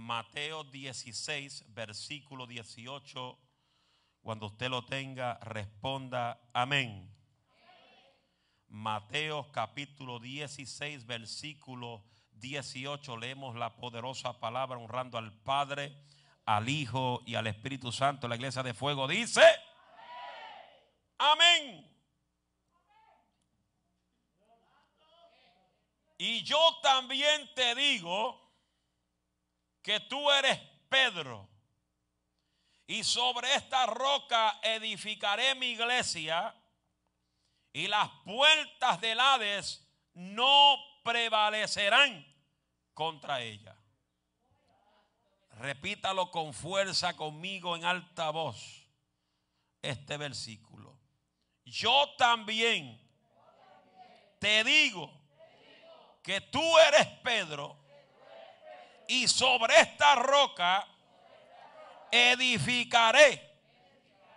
Mateo 16, versículo 18. Cuando usted lo tenga, responda amén. Mateo capítulo 16, versículo 18. Leemos la poderosa palabra honrando al Padre, al Hijo y al Espíritu Santo. La iglesia de fuego dice, amén. Y yo también te digo que tú eres Pedro. Y sobre esta roca edificaré mi iglesia. Y las puertas del Hades no prevalecerán contra ella. Repítalo con fuerza conmigo en alta voz. Este versículo. Yo también te digo que tú eres Pedro y sobre esta roca edificaré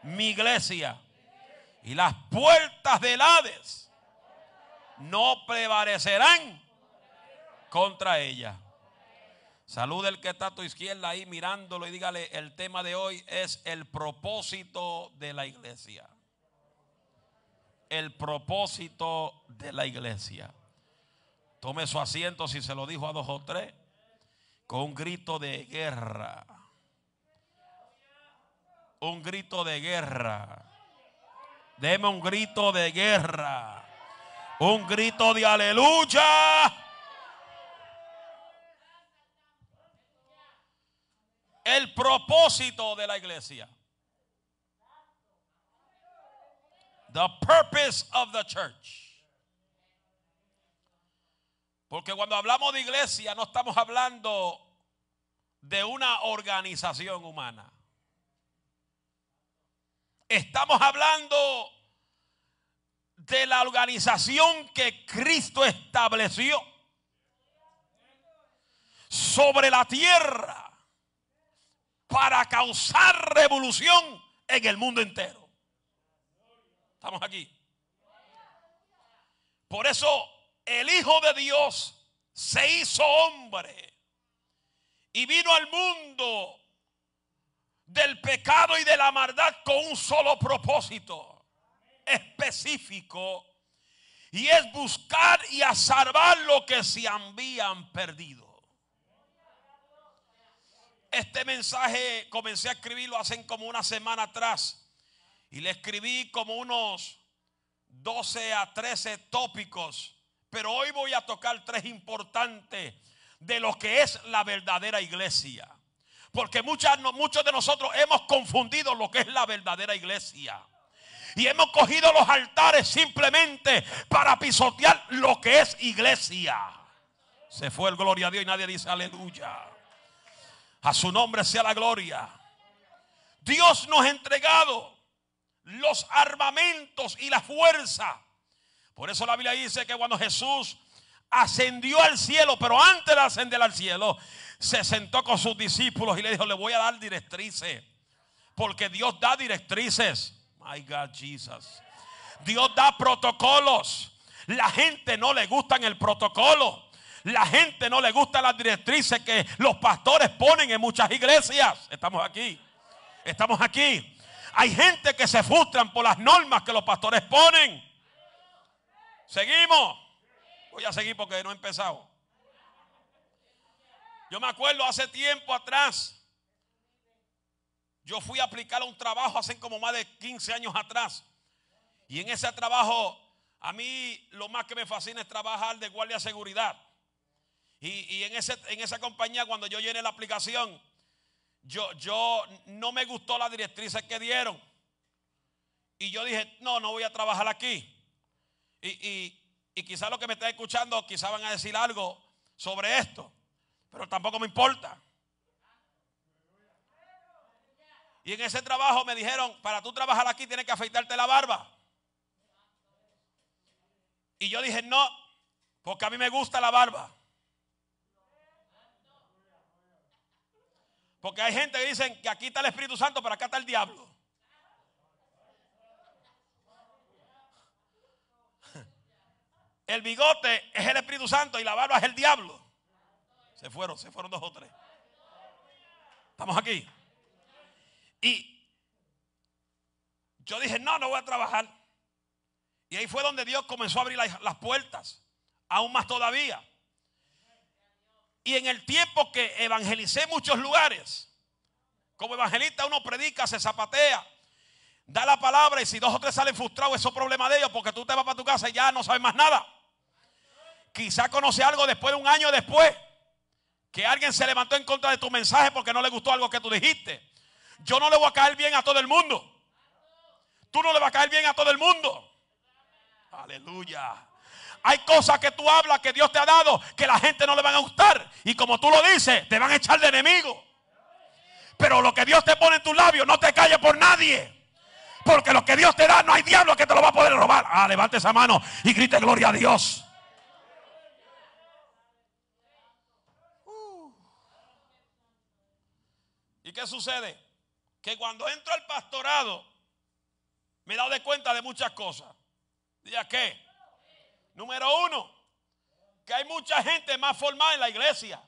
mi iglesia y las puertas del Hades no prevalecerán contra ella. Saluda el que está a tu izquierda ahí mirándolo y dígale, el tema de hoy es el propósito de la iglesia. El propósito de la iglesia. Tome su asiento si se lo dijo a dos o tres con un grito de guerra. Un grito de guerra. Deme un grito de guerra. Un grito de aleluya. El propósito de la iglesia. The purpose of the church. Porque cuando hablamos de iglesia no estamos hablando de una organización humana. Estamos hablando de la organización que Cristo estableció sobre la tierra para causar revolución en el mundo entero. Estamos aquí. Por eso el Hijo de Dios se hizo hombre y vino al mundo del pecado y de la maldad con un solo propósito específico y es buscar y a salvar lo que se habían perdido. Este mensaje comencé a escribirlo hace como una semana atrás y le escribí como unos 12 a 13 tópicos pero hoy voy a tocar tres importantes de lo que es la verdadera iglesia. Porque muchos de nosotros hemos confundido lo que es la verdadera iglesia. Y hemos cogido los altares simplemente para pisotear lo que es iglesia. Se fue el gloria a Dios y nadie dice aleluya. A su nombre sea la gloria. Dios nos ha entregado los armamentos y la fuerza por eso la Biblia dice que cuando Jesús ascendió al cielo, pero antes de ascender al cielo, se sentó con sus discípulos y le dijo, le voy a dar directrices. Porque Dios da directrices. My God, Jesus. Dios da protocolos. La gente no le gusta el protocolo. La gente no le gusta las directrices que los pastores ponen en muchas iglesias. Estamos aquí. Estamos aquí. Hay gente que se frustran por las normas que los pastores ponen. Seguimos. Voy a seguir porque no he empezado. Yo me acuerdo hace tiempo atrás. Yo fui a aplicar un trabajo hace como más de 15 años atrás. Y en ese trabajo, a mí lo más que me fascina es trabajar de guardia de seguridad. Y, en, ese, en esa compañía, cuando yo llené la aplicación, yo, yo no me gustó la directrices que dieron. Y yo dije, no, no voy a trabajar aquí. Y, y, quizás los que me están escuchando, quizás van a decir algo sobre esto, pero tampoco me importa. Y en ese trabajo me dijeron, para tú trabajar aquí tienes que afeitarte la barba. Y yo dije, no, porque a mí me gusta la barba. Porque hay gente que dicen que aquí está el Espíritu Santo, pero acá está el diablo. El bigote es el Espíritu Santo y la barba es el diablo. Se fueron, se fueron dos o tres. Estamos aquí. Y yo dije, no, no voy a trabajar. Y ahí fue donde Dios comenzó a abrir las puertas, aún más todavía. Y en el tiempo que evangelicé muchos lugares, como evangelista uno predica, se zapatea, da la palabra y si dos o tres salen frustrados, eso es problema de ellos porque tú te vas para tu casa y ya no sabes más nada. Quizá conoce algo después de un año después, que alguien se levantó en contra de tu mensaje porque no le gustó algo que tú dijiste. Yo no le voy a caer bien a todo el mundo. Tú no le vas a caer bien a todo el mundo. Aleluya. Hay cosas que tú hablas que Dios te ha dado que la gente no le van a gustar. Y como tú lo dices, te van a echar de enemigo. Pero lo que Dios te pone en tus labios no te calle por nadie. Porque lo que Dios te da no hay diablo que te lo va a poder robar. Ah, levante esa mano y grite gloria a Dios. Uh. ¿Y qué sucede? Que cuando entro al pastorado me he dado de cuenta de muchas cosas. ¿Ya qué? Número uno, que hay mucha gente más formada en la iglesia.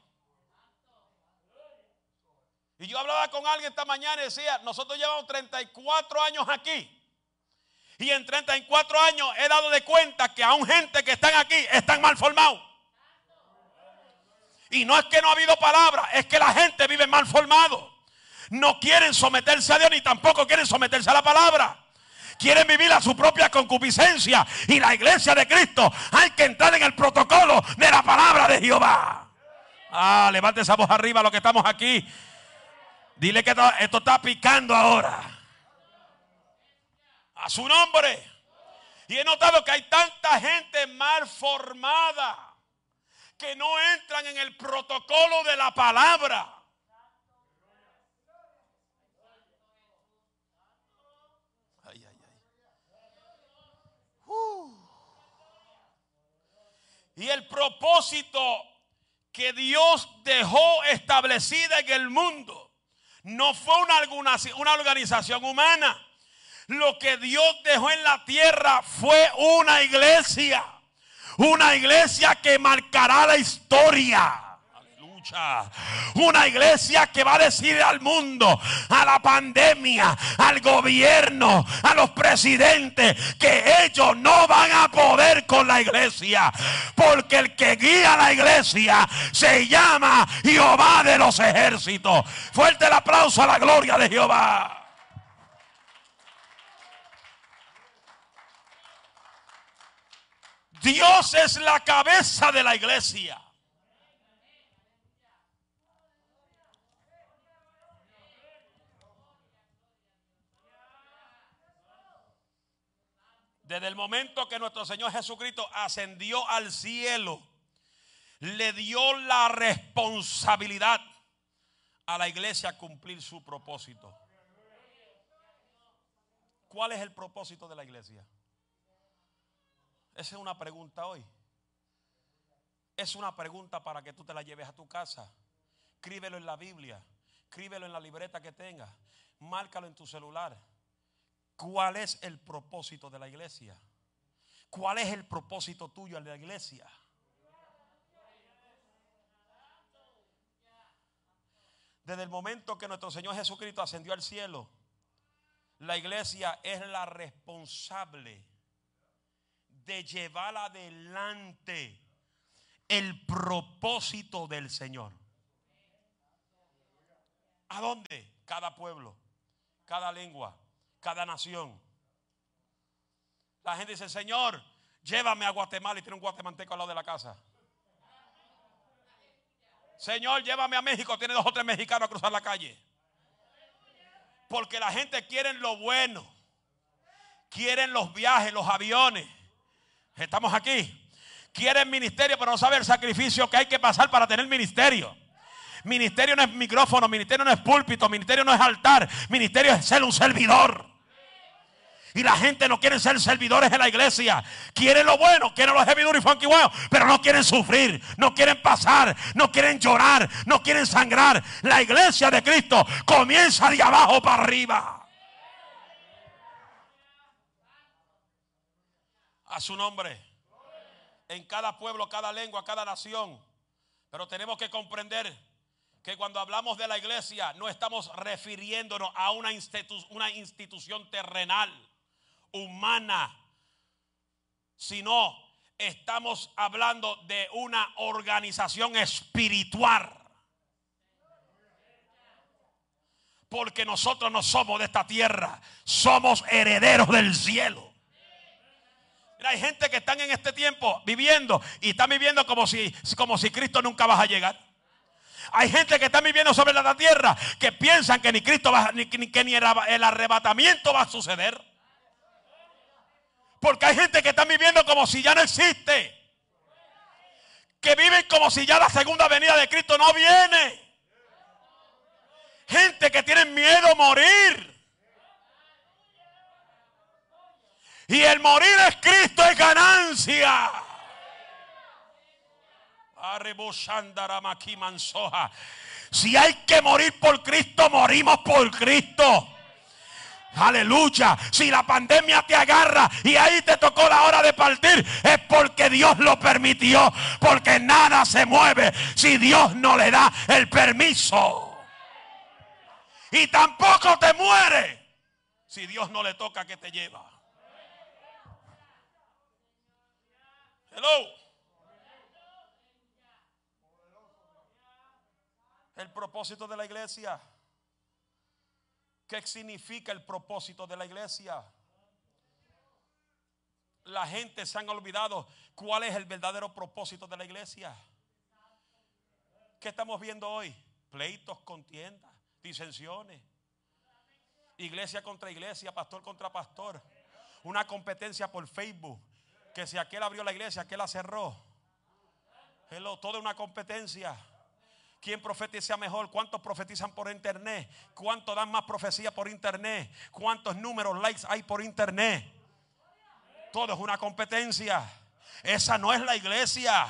Y yo hablaba con alguien esta mañana y decía, nosotros llevamos 34 años aquí. Y en 34 años he dado de cuenta que aún gente que están aquí están mal formados. Y no es que no ha habido palabra, es que la gente vive mal formado. No quieren someterse a Dios ni tampoco quieren someterse a la palabra quieren vivir a su propia concupiscencia. Y la iglesia de Cristo hay que entrar en el protocolo de la palabra de Jehová. Ah, levante esa voz arriba lo que estamos aquí. Dile que esto está picando ahora. A su nombre. Y he notado que hay tanta gente mal formada que no entran en el protocolo de la palabra. Y el propósito que Dios dejó establecida en el mundo no fue una, una organización humana. Lo que Dios dejó en la tierra fue una iglesia. Una iglesia que marcará la historia. Una iglesia que va a decir al mundo, a la pandemia, al gobierno, a los presidentes, que ellos no van a poder con la iglesia. Porque el que guía la iglesia se llama Jehová de los ejércitos. Fuerte el aplauso a la gloria de Jehová. Dios es la cabeza de la iglesia. Desde el momento que nuestro Señor Jesucristo ascendió al cielo, le dio la responsabilidad a la iglesia cumplir su propósito. ¿Cuál es el propósito de la iglesia? Esa es una pregunta hoy. Es una pregunta para que tú te la lleves a tu casa. Escríbelo en la Biblia. Escríbelo en la libreta que tengas. Márcalo en tu celular. ¿Cuál es el propósito de la iglesia? ¿Cuál es el propósito tuyo de la iglesia? Desde el momento que nuestro Señor Jesucristo ascendió al cielo, la iglesia es la responsable de llevar adelante el propósito del Señor. ¿A dónde? Cada pueblo, cada lengua, cada nación. La gente dice, Señor, llévame a Guatemala y tiene un guatemalteco al lado de la casa. Señor, llévame a México, tiene dos o tres mexicanos a cruzar la calle. Porque la gente quiere lo bueno. Quieren los viajes, los aviones. Estamos aquí. Quieren ministerio, pero no sabe el sacrificio que hay que pasar para tener ministerio. Ministerio no es micrófono, ministerio no es púlpito, ministerio no es altar, ministerio es ser un servidor. Y la gente no quiere ser servidores en la iglesia. Quieren lo bueno, quieren los heavy y funky wow, pero no quieren sufrir, no quieren pasar, no quieren llorar, no quieren sangrar. La iglesia de Cristo comienza de abajo para arriba. A su nombre. En cada pueblo, cada lengua, cada nación. Pero tenemos que comprender que cuando hablamos de la iglesia no estamos refiriéndonos a una, una institución terrenal, humana, sino estamos hablando de una organización espiritual. Porque nosotros no somos de esta tierra, somos herederos del cielo. hay gente que están en este tiempo viviendo y están viviendo como si, como si Cristo nunca va a llegar. Hay gente que está viviendo sobre la tierra que piensan que ni Cristo va, ni, que ni el arrebatamiento va a suceder. Porque hay gente que está viviendo como si ya no existe. Que viven como si ya la segunda venida de Cristo no viene. Gente que tiene miedo a morir. Y el morir es Cristo es ganancia. Si hay que morir por Cristo, morimos por Cristo. Aleluya. Si la pandemia te agarra y ahí te tocó la hora de partir, es porque Dios lo permitió. Porque nada se mueve si Dios no le da el permiso. Y tampoco te muere si Dios no le toca que te lleva. Hello. El propósito de la iglesia. ¿Qué significa el propósito de la iglesia? La gente se han olvidado cuál es el verdadero propósito de la iglesia. ¿Qué estamos viendo hoy? Pleitos, contiendas, disensiones. Iglesia contra iglesia, pastor contra pastor. Una competencia por Facebook. Que si aquel abrió la iglesia, aquel la cerró. Hello, toda una competencia. ¿Quién profetiza mejor? ¿Cuántos profetizan por internet? ¿Cuántos dan más profecía por internet? ¿Cuántos números, likes hay por internet? Todo es una competencia. Esa no es la iglesia.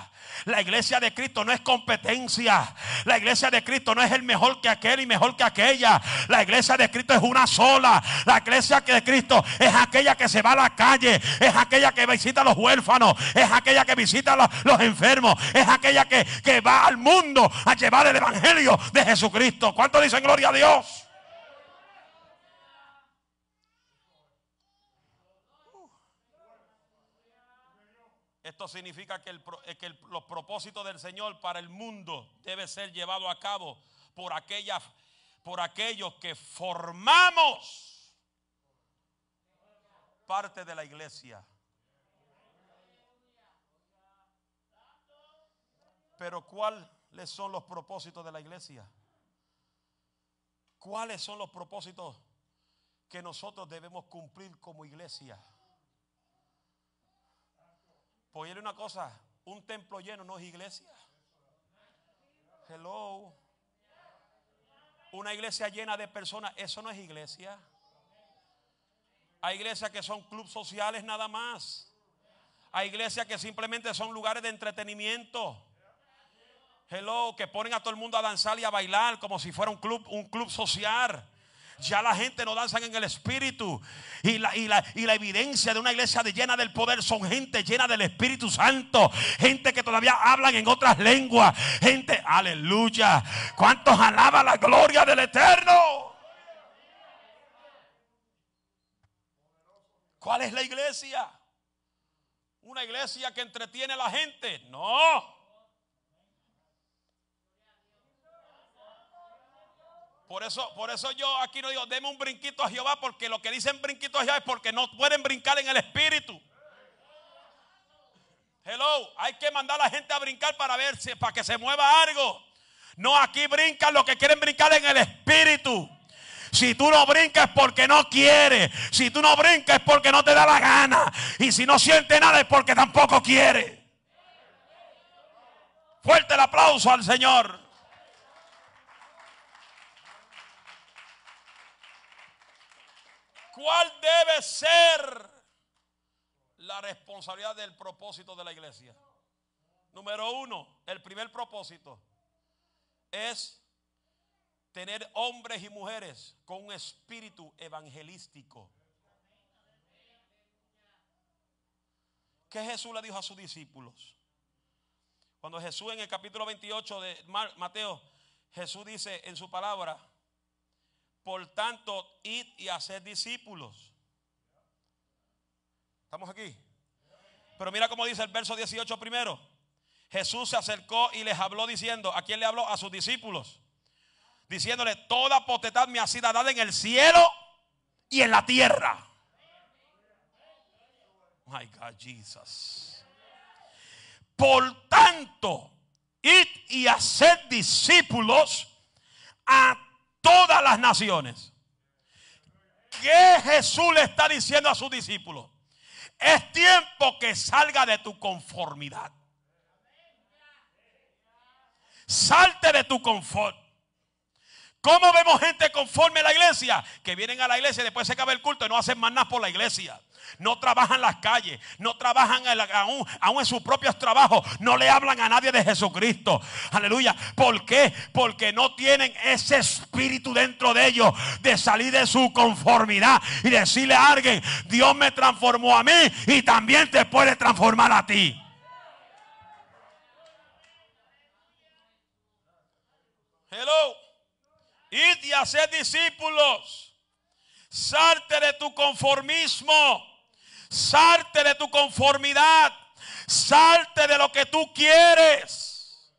La iglesia de Cristo no es competencia. La iglesia de Cristo no es el mejor que aquel y mejor que aquella. La iglesia de Cristo es una sola. La iglesia de Cristo es aquella que se va a la calle. Es aquella que visita a los huérfanos. Es aquella que visita a los, enfermos. Es aquella que, que va al mundo a llevar el evangelio de Jesucristo. ¿Cuánto dicen gloria a Dios? Esto significa que, eh, los propósitos del Señor para el mundo debe ser llevado a cabo por, aquellas, por aquellos que formamos parte de la iglesia. Pero ¿cuáles son los propósitos de la iglesia? ¿Cuáles son los propósitos que nosotros debemos cumplir como iglesia? Pues una cosa, un templo lleno no es iglesia. Hello. Una iglesia llena de personas, eso no es iglesia. Hay iglesias que son clubes sociales nada más. Hay iglesias que simplemente son lugares de entretenimiento. Hello, que ponen a todo el mundo a danzar y a bailar como si fuera un club, un club social. Ya la gente no danza en el espíritu. Y la, evidencia de una iglesia de llena del poder son gente llena del Espíritu Santo. Gente que todavía hablan en otras lenguas. Gente, aleluya. ¿Cuántos alaba la gloria del Eterno? ¿Cuál es la iglesia? ¿Una iglesia que entretiene a la gente? No. Por eso, por eso yo aquí no digo, deme un brinquito a Jehová, porque lo que dicen brinquito a Jehová es porque no pueden brincar en el espíritu. Hello, hay que mandar a la gente a brincar para ver si, para que se mueva algo. No, aquí brincan lo que quieren brincar en el espíritu. Si tú no brincas es porque no quieres. Si tú no brincas es porque no te da la gana. Y si no siente nada es porque tampoco quiere. Fuerte el aplauso al Señor. ¿Cuál debe ser la responsabilidad del propósito de la iglesia? Número uno, el primer propósito es tener hombres y mujeres con un espíritu evangelístico. ¿Qué Jesús le dijo a sus discípulos? Cuando Jesús en el capítulo 28 de Mateo, Jesús dice en su palabra, por tanto, id y hacer discípulos. ¿Estamos aquí? Pero mira cómo dice el verso 18 primero. Jesús se acercó y les habló diciendo, ¿a quién le habló? A sus discípulos. Diciéndole, toda potestad me ha sido dada en el cielo y en la tierra. My God, Jesus. Por tanto, id y haced discípulos a todas las naciones. ¿Qué Jesús le está diciendo a sus discípulos? Es tiempo que salga de tu conformidad. Salte de tu confort. ¿Cómo vemos gente conforme a la iglesia? Que vienen a la iglesia y después se acaba el culto y no hacen más nada por la iglesia. No trabajan las calles, no trabajan aún, en sus propios trabajos, no le hablan a nadie de Jesucristo. Aleluya. ¿Por qué? Porque no tienen ese espíritu dentro de ellos de salir de su conformidad y decirle a alguien, Dios me transformó a mí y también te puede transformar a ti. Hello. Id y hacer discípulos. Salte de tu conformismo. Salte de tu conformidad. Salte de lo que tú quieres.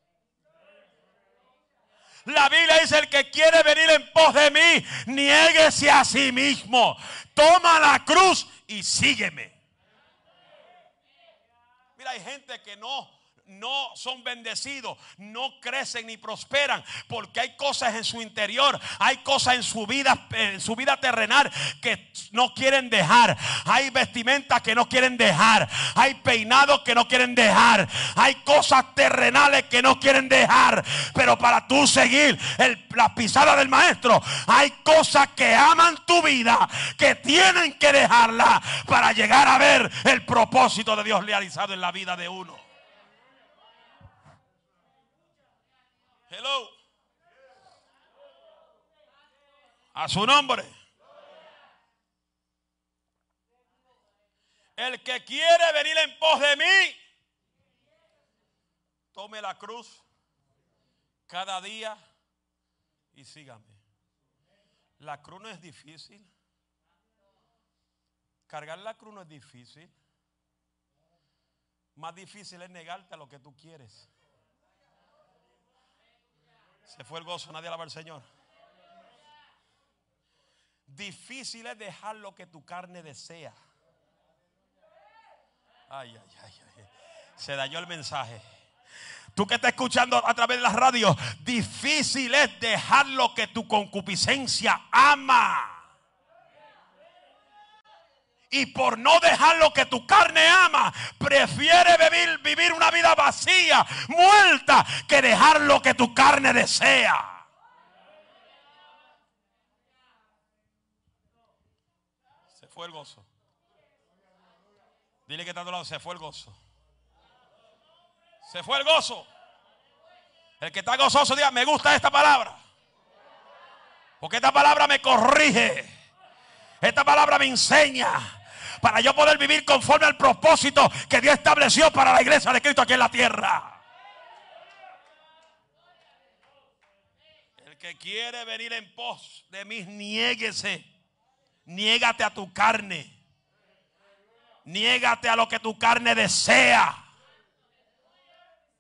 La Biblia dice, el que quiere venir en pos de mí, niéguese a sí mismo. Toma la cruz y sígueme. Mira, hay gente que no no son bendecidos, no crecen ni prosperan, porque hay cosas en su interior, hay cosas en su vida, en su vida terrenal que no quieren dejar, hay vestimentas que no quieren dejar, hay peinados que no quieren dejar, hay cosas terrenales que no quieren dejar, pero para tú seguir la pisada del maestro, hay cosas que aman tu vida, que tienen que dejarla para llegar a ver el propósito de Dios realizado en la vida de uno. Hello. A su nombre. El que quiere venir en pos de mí, tome la cruz cada día y sígame. La cruz no es difícil. Cargar la cruz no es difícil. Más difícil es negarte a lo que tú quieres. Se fue el gozo, nadie alaba al Señor. Difícil es dejar lo que tu carne desea. Ay, ay, ay, ay. Se dañó el mensaje. Tú que estás escuchando a través de la radio, difícil es dejar lo que tu concupiscencia ama. Y por no dejar lo que tu carne ama, prefiere vivir, una vida vacía, muerta, que dejar lo que tu carne desea. Se fue el gozo. Dile que está a tu lado, se fue el gozo. Se fue el gozo. El que está gozoso diga, me gusta esta palabra. Porque esta palabra me corrige. Esta palabra me enseña para yo poder vivir conforme al propósito que Dios estableció para la iglesia de Cristo aquí en la tierra. El que quiere venir en pos de mí, niéguese. Niégate a tu carne. Niégate a lo que tu carne desea.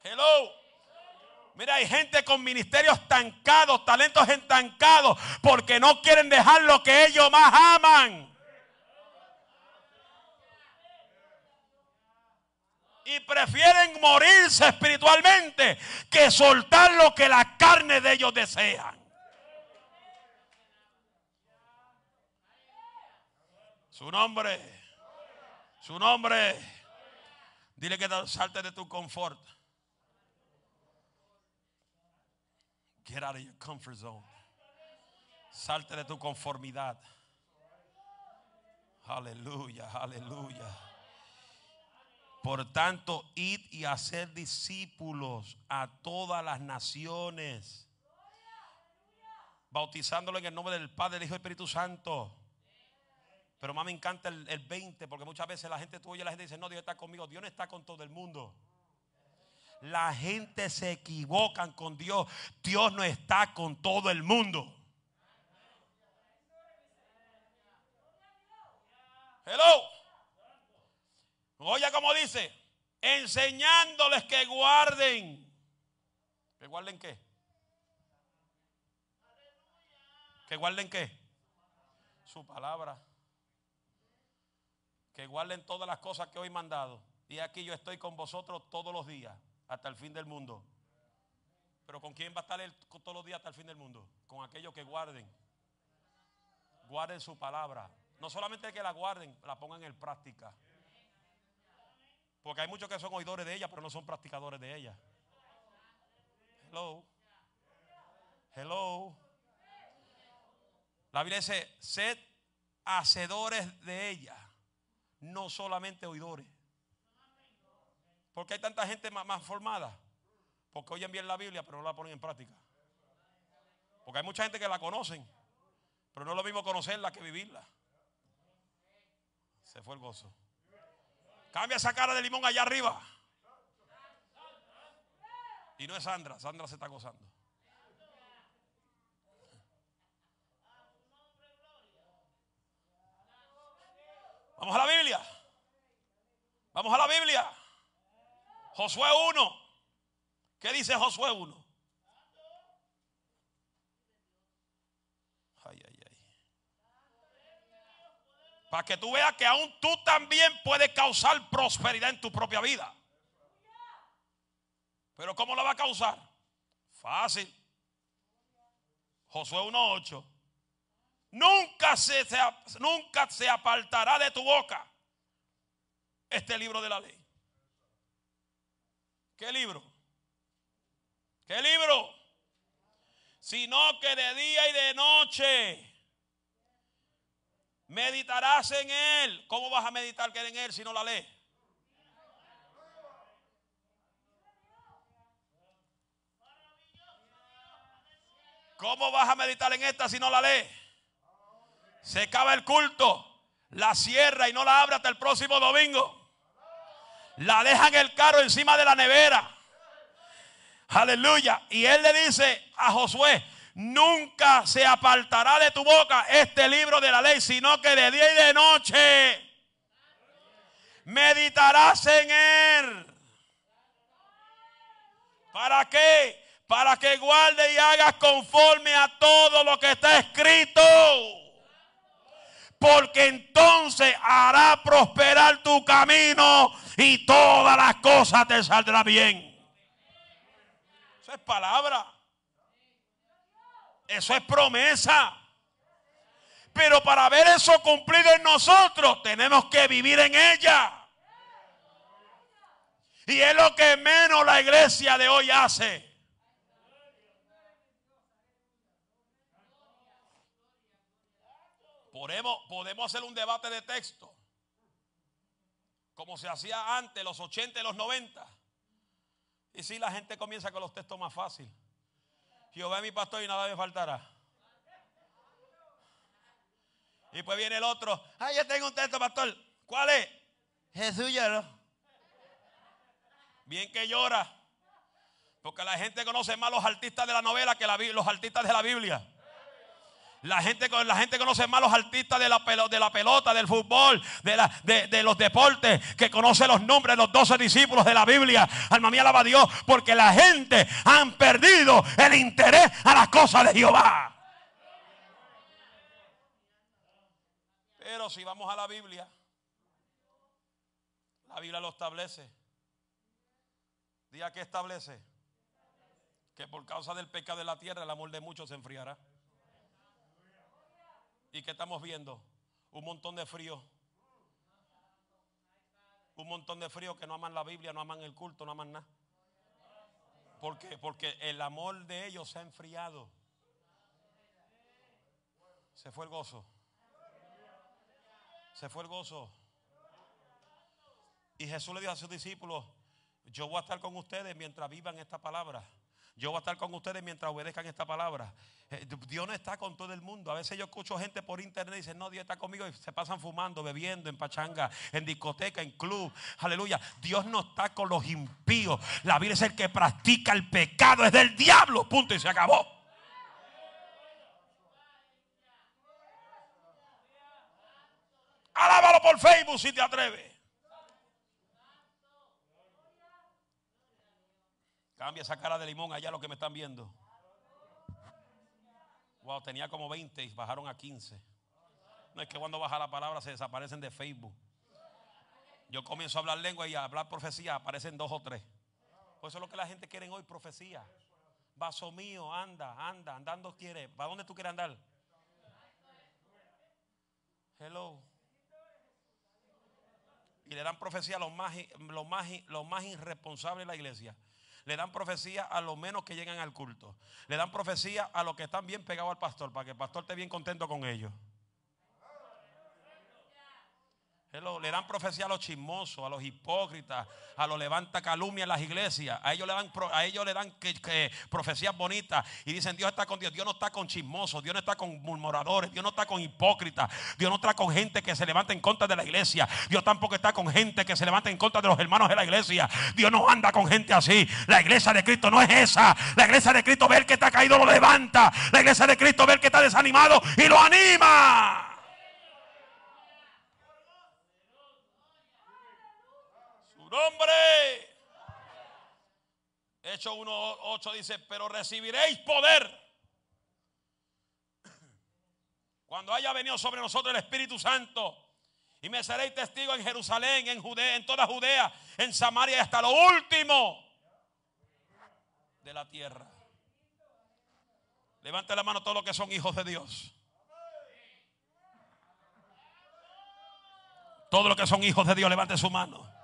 Hello. Mira, hay gente con ministerios estancados, talentos estancados, porque no quieren dejar lo que ellos más aman. Y prefieren morirse espiritualmente que soltar lo que la carne de ellos desean. Su nombre, su nombre. Dile que salte de tu confort. Get out of your comfort zone. Salte de tu conformidad. Aleluya, aleluya. Por tanto, id y hacer discípulos a todas las naciones, bautizándolo en el nombre del Padre, del Hijo y del Espíritu Santo. Pero más me encanta el, 20, porque muchas veces la gente, tú oyes la gente dice, no, Dios está conmigo. Dios no está con todo el mundo. La gente se equivocan con Dios. Dios no está con todo el mundo. Hello. Oye como dice, enseñándoles que guarden. ¿Que guarden qué? ¿Que guarden qué? Su palabra. Que guarden todas las cosas que hoy he mandado. Y aquí yo estoy con vosotros todos los días, hasta el fin del mundo. Pero ¿con quién va a estar él todos los días hasta el fin del mundo? Con aquellos que guarden. Guarden su palabra. No solamente que la guarden, la pongan en práctica. Porque hay muchos que son oidores de ella, pero no son practicadores de ella. Hello. Hello. La Biblia dice, sed hacedores de ella, no solamente oidores. Porque hay tanta gente más, formada? Porque oyen bien la Biblia, pero no la ponen en práctica. Porque hay mucha gente que la conocen, pero no es lo mismo conocerla que vivirla. Se fue el gozo. Cambia esa cara de limón allá arriba. Y no es Sandra, Sandra se está gozando. Vamos a la Biblia. Vamos a la Biblia. Josué 1. ¿Qué dice Josué 1? Ay, ay, ay. Para que tú veas que aún tú también puedes causar prosperidad en tu propia vida. Pero ¿cómo la va a causar? Fácil. Josué 1.8. Nunca se, nunca se apartará de tu boca este libro de la ley. ¿Qué libro? ¿Qué libro? Sino que de día y de noche meditarás en él. ¿Cómo vas a meditar que en él si no la lees? ¿Cómo vas a meditar en esta si no la lees? Se acaba el culto, la cierra y no la abre hasta el próximo domingo. La deja en el carro encima de la nevera. Aleluya. Y él le dice a Josué, nunca se apartará de tu boca este libro de la ley, sino que de día y de noche meditarás en él. ¿Para qué? Para que guarde y hagas conforme a todo lo que está escrito. Porque entonces hará prosperar tu camino y todas las cosas te saldrán bien. Eso es palabra. Eso es promesa. Pero para ver eso cumplido en nosotros, tenemos que vivir en ella. Y es lo que menos la iglesia de hoy hace. Podemos, podemos hacer un debate de texto como se hacía antes, los 80 y los 90. Y si la gente comienza con los textos más fáciles. Jehová es mi pastor y nada me faltará. Y pues viene el otro. Ah, yo tengo un texto, pastor. ¿Cuál es? Jesús lloró. Bien que llora. Porque la gente conoce más los artistas de la novela que los artistas de la Biblia. La gente, la gente conoce más los artistas de la, pelota, del fútbol, de, de, los deportes, que conoce los nombres de los doce discípulos de la Biblia. Alma mía, alaba a Dios, porque la gente han perdido el interés a las cosas de Jehová. Pero si vamos a la Biblia, la Biblia lo establece. Día que establece que por causa del pecado de la tierra el amor de muchos se enfriará. ¿Y qué estamos viendo? Un montón de frío. Un montón de frío que no aman la Biblia, no aman el culto, no aman nada. ¿Por qué? Porque el amor de ellos se ha enfriado. Se fue el gozo. Se fue el gozo. Y Jesús le dijo a sus discípulos, yo voy a estar con ustedes mientras vivan esta palabra. Yo voy a estar con ustedes mientras obedezcan esta palabra. Eh, Dios no está con todo el mundo. A veces yo escucho gente por internet y dicen, no, Dios está conmigo y se pasan fumando, bebiendo en pachanga, en discoteca, en club. Aleluya. Dios no está con los impíos. La Biblia es el que practica el pecado, es del diablo. Punto y se acabó. Alábalo por Facebook si te atreves. Cambia esa cara de limón allá lo que me están viendo. Wow, tenía como 20 y bajaron a 15. No es que cuando baja la palabra se desaparecen de Facebook. Yo comienzo a hablar lengua y a hablar profecía, aparecen dos o tres. Por eso es lo que la gente quiere hoy, profecía. Vaso mío, anda, anda, andando quiere. ¿Para dónde tú quieres andar? Hello. Y le dan profecía a los más, los más, los más irresponsables de la iglesia. Le dan profecía a los menos que llegan al culto. Le dan profecía a los que están bien pegados al pastor, para que el pastor esté bien contento con ellos. Le dan profecía a los chismosos, a los hipócritas, a los levanta calumnia en las iglesias. A ellos le dan, a ellos le dan que, profecías bonitas y dicen Dios está con Dios. Dios no está con chismosos, Dios no está con murmuradores, Dios no está con hipócritas, Dios no está con gente que se levanta en contra de la iglesia. Dios tampoco está con gente que se levanta en contra de los hermanos de la iglesia. Dios no anda con gente así. La iglesia de Cristo no es esa. La iglesia de Cristo ve el que está caído, lo levanta. La iglesia de Cristo ve que está desanimado y lo anima. Nombre. Hecho 1.8 dice, pero recibiréis poder. Cuando haya venido sobre nosotros el Espíritu Santo. Y me seréis testigo en Jerusalén, en Judea, en toda Judea, en Samaria y hasta lo último de la tierra. Levante la mano todos los que son hijos de Dios. Todos los que son hijos de Dios, levante su mano.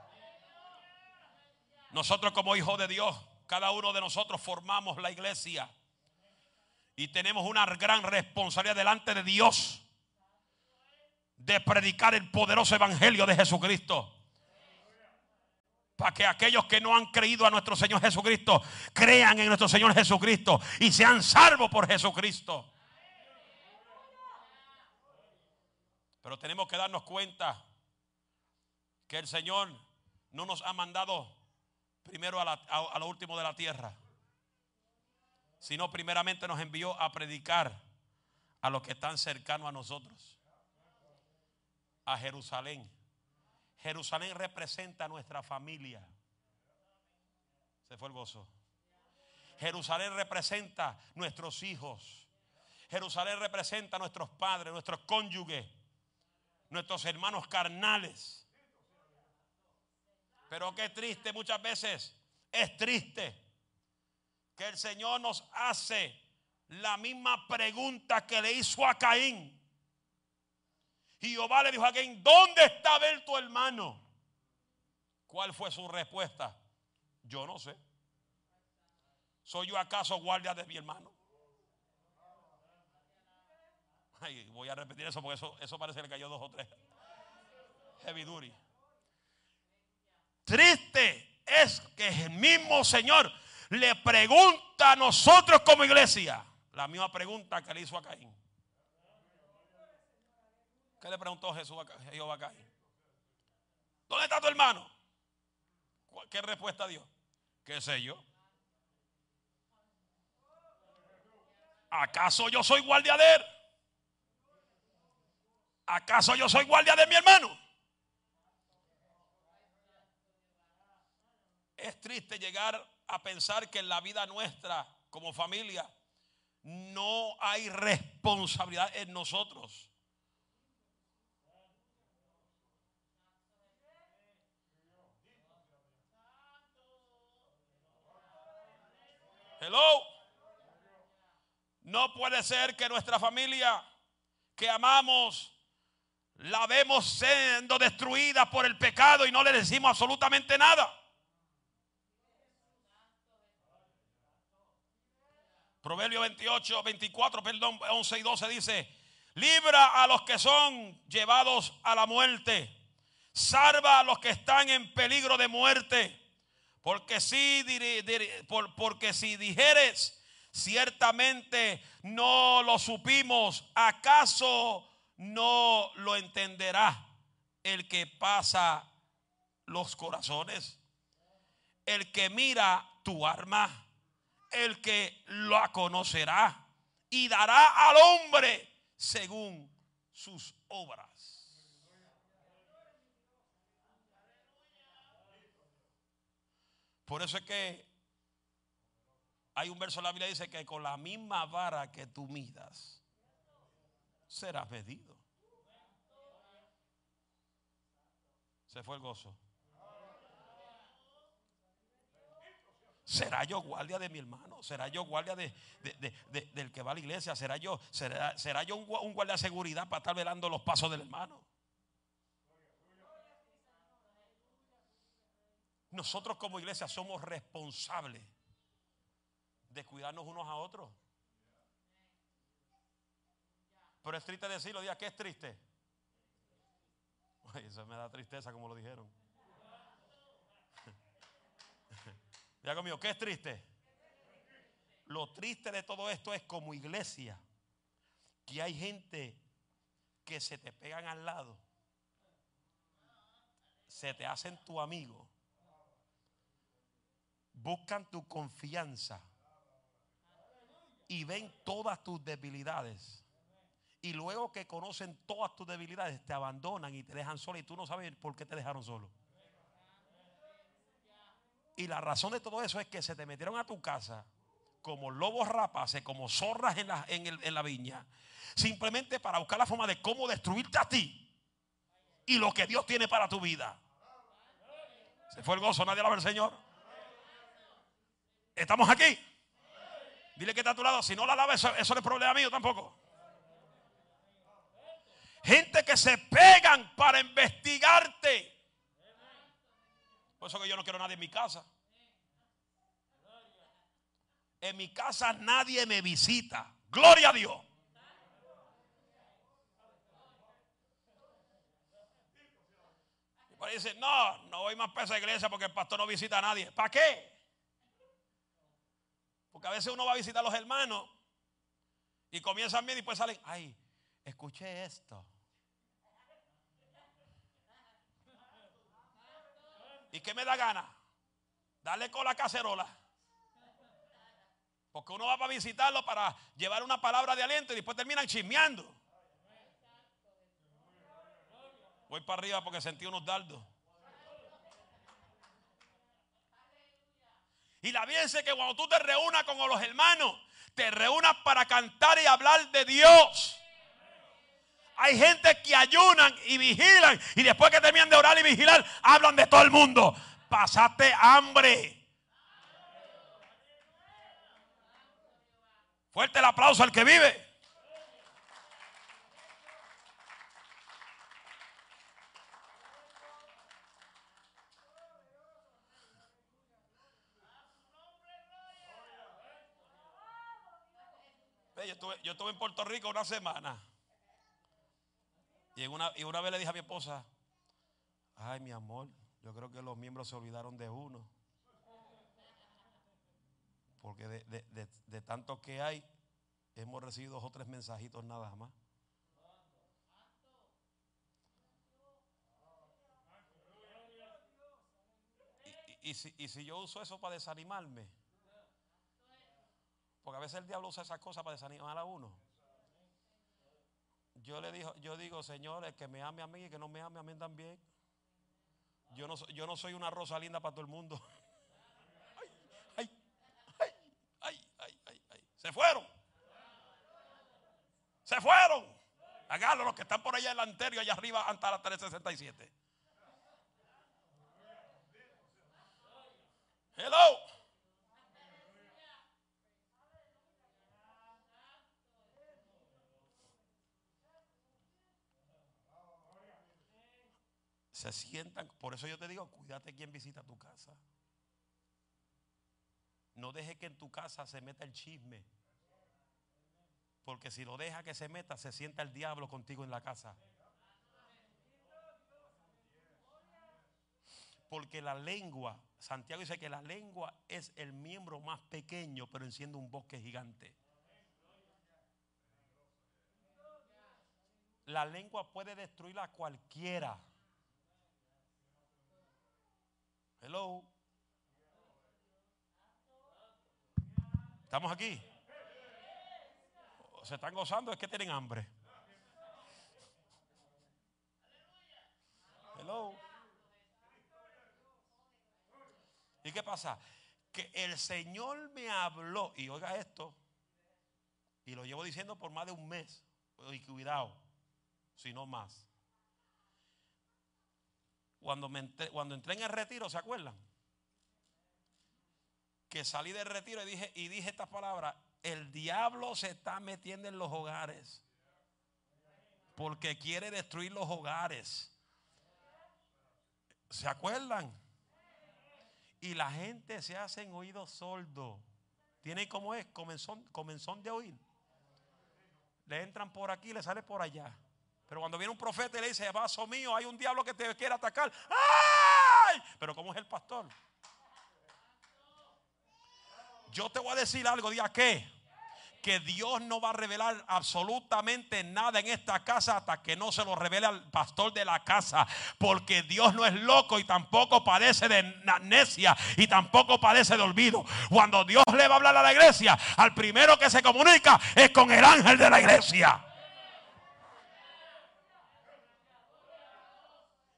Nosotros como hijos de Dios, cada uno de nosotros formamos la iglesia. Y tenemos una gran responsabilidad delante de Dios de predicar el poderoso evangelio de Jesucristo. Para que aquellos que no han creído a nuestro Señor Jesucristo crean en nuestro Señor Jesucristo y sean salvos por Jesucristo. Pero tenemos que darnos cuenta que el Señor no nos ha mandado primero a, lo último de la tierra, sino primeramente nos envió a predicar a los que están cercanos a nosotros, a Jerusalén. Jerusalén representa a nuestra familia. Se fue el gozo. Jerusalén representa nuestros hijos. Jerusalén representa a nuestros padres, nuestros cónyuges, nuestros hermanos carnales. Pero qué triste muchas veces, es triste que el Señor nos hace la misma pregunta que le hizo a Caín. Y Jehová le dijo a Caín, ¿dónde está Abel tu hermano? ¿Cuál fue su respuesta? Yo no sé. ¿Soy yo acaso guardia de mi hermano? Ay, voy a repetir eso porque eso, eso parece que le cayó dos o tres. Heavy duty. Triste es que el mismo Señor le pregunta a nosotros como iglesia la misma pregunta que le hizo a Caín. ¿Qué le preguntó Jesús a Jehová Caín? ¿Dónde está tu hermano? ¿Qué respuesta dio? ¿Qué sé yo? ¿Acaso yo soy guardia de él? ¿Acaso yo soy guardia de mi hermano? Es triste llegar a pensar que en la vida nuestra como familia no hay responsabilidad en nosotros. Hello. No puede ser que nuestra familia que amamos la vemos siendo destruida por el pecado y no le decimos absolutamente nada. Proverbio 28, 24, perdón, 11 y 12 dice, libra a los que son llevados a la muerte, salva a los que están en peligro de muerte, Porque si, porque si dijeres, ciertamente no lo supimos, ¿acaso no lo entenderá el que pasa los corazones? El que mira tu arma, el que lo conocerá y dará al hombre según sus obras. Por eso es que hay un verso en la Biblia que dice que con la misma vara que tú midas, serás medido. Se fue el gozo. ¿Será yo guardia de mi hermano? ¿Será yo guardia de, del que va a la iglesia? ¿Será yo, será, será yo un, guardia de seguridad para estar velando los pasos del hermano? Nosotros como iglesia somos responsables de cuidarnos unos a otros. Pero es triste decirlo, diga que es triste. eso me da tristeza como lo dijeron. Diga conmigo, ¿qué es triste? Lo triste de todo esto es como iglesia, que hay gente que se te pegan al lado, se te hacen tu amigo buscan tu confianza y ven todas tus debilidades. Y luego que conocen todas tus debilidades, te abandonan y te dejan solo y tú no sabes por qué te dejaron solo. Y la razón de todo eso es que se te metieron a tu casa como lobos rapaces, como zorras en la, en la viña, simplemente para buscar la forma de cómo destruirte a ti y lo que Dios tiene para tu vida. Se fue el gozo, nadie la ve al Señor. ¿Estamos aquí? Dile que está a tu lado. Si no la lava, eso, eso no es problema mío tampoco. Gente que se pegan para investigarte. Por eso que yo no quiero nadie en mi casa. En mi casa nadie me visita. Gloria a Dios. Y dice, no, no voy más para esa iglesia porque el pastor no visita a nadie. ¿Para qué? Porque a veces uno va a visitar a los hermanos y comienzan bien y después salen, ay, escuché esto. ¿Y qué me da gana? Darle con la cacerola. Porque uno va para visitarlo para llevar una palabra de aliento y después terminan chismeando. Voy para arriba porque sentí unos dardos. Y la Biblia dice que cuando tú te reúnas con los hermanos, te reúnas para cantar y hablar de Dios. Hay gente que ayunan y vigilan y después que terminan de orar y vigilar, hablan de todo el mundo. Pasaste hambre. Fuerte el aplauso al que vive. yo estuve, en Puerto Rico una semana. Y, una, y una vez le dije a mi esposa, ay mi amor, yo creo que los miembros se olvidaron de uno. Porque de, de tanto que hay, hemos recibido dos o tres mensajitos nada más. y, si, y si yo uso eso para desanimarme, porque a veces el diablo usa esas cosas para desanimar a uno. Yo le digo, yo digo, señores, que me ame a mí y que no me ame a mí también. Yo no, soy una rosa linda para todo el mundo. Ay, ay, ay, ay, ay, ay, Se fueron. Se fueron. Háganlo los que están por allá en el anterior, allá arriba, hasta la 367. Hello. Se sientan. Por eso yo te digo, cuídate quien visita tu casa. No deje que en tu casa se meta el chisme. Porque si lo deja que se meta, se sienta el diablo contigo en la casa. Porque la lengua Santiago dice que la lengua es el miembro más pequeño, pero enciende un bosque gigante. La lengua puede destruir a cualquiera. Hello. ¿Estamos aquí? ¿Se están gozando? Es que tienen hambre. Hello. ¿Y qué pasa? Que el Señor me habló, y oiga esto, y lo llevo diciendo por más de un mes, y cuidado, si no más. Cuando, me entré, cuando entré en el retiro, ¿se acuerdan? Que salí del retiro y dije, y dije estas palabras, el diablo se está metiendo en los hogares. Porque quiere destruir los hogares. ¿Se acuerdan? Y la gente se hace en oídos sordos. Tiene como es, comenzón, comenzón de oír. Le entran por aquí, le sale por allá. Pero cuando viene un profeta y le dice, vaso mío, hay un diablo que te quiere atacar. ¡Ay! Pero ¿cómo es el pastor? Yo te voy a decir algo, diga qué que Dios no va a revelar absolutamente nada en esta casa hasta que no se lo revele al pastor de la casa. Porque Dios no es loco y tampoco padece de amnesia y tampoco padece de olvido. Cuando Dios le va a hablar a la iglesia, al primero que se comunica es con el ángel de la iglesia.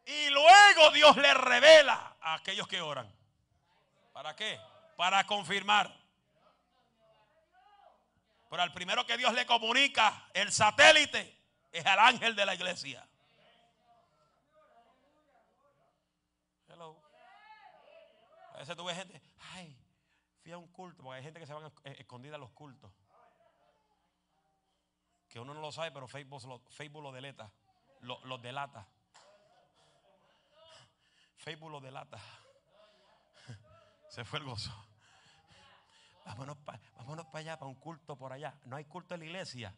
Y luego Dios le revela a aquellos que oran. ¿Para qué? Para confirmar. Pero al primero que Dios le comunica, el satélite, es al ángel de la iglesia. Hello. A veces tú ves gente, ay, fui a un culto, porque hay gente que se van escondida a los cultos. Que uno no lo sabe, pero Facebook lo deleta, lo, lo delata. Facebook lo delata. Se fue el gozo. Vámonos para allá, para un culto por allá. No hay culto en la iglesia.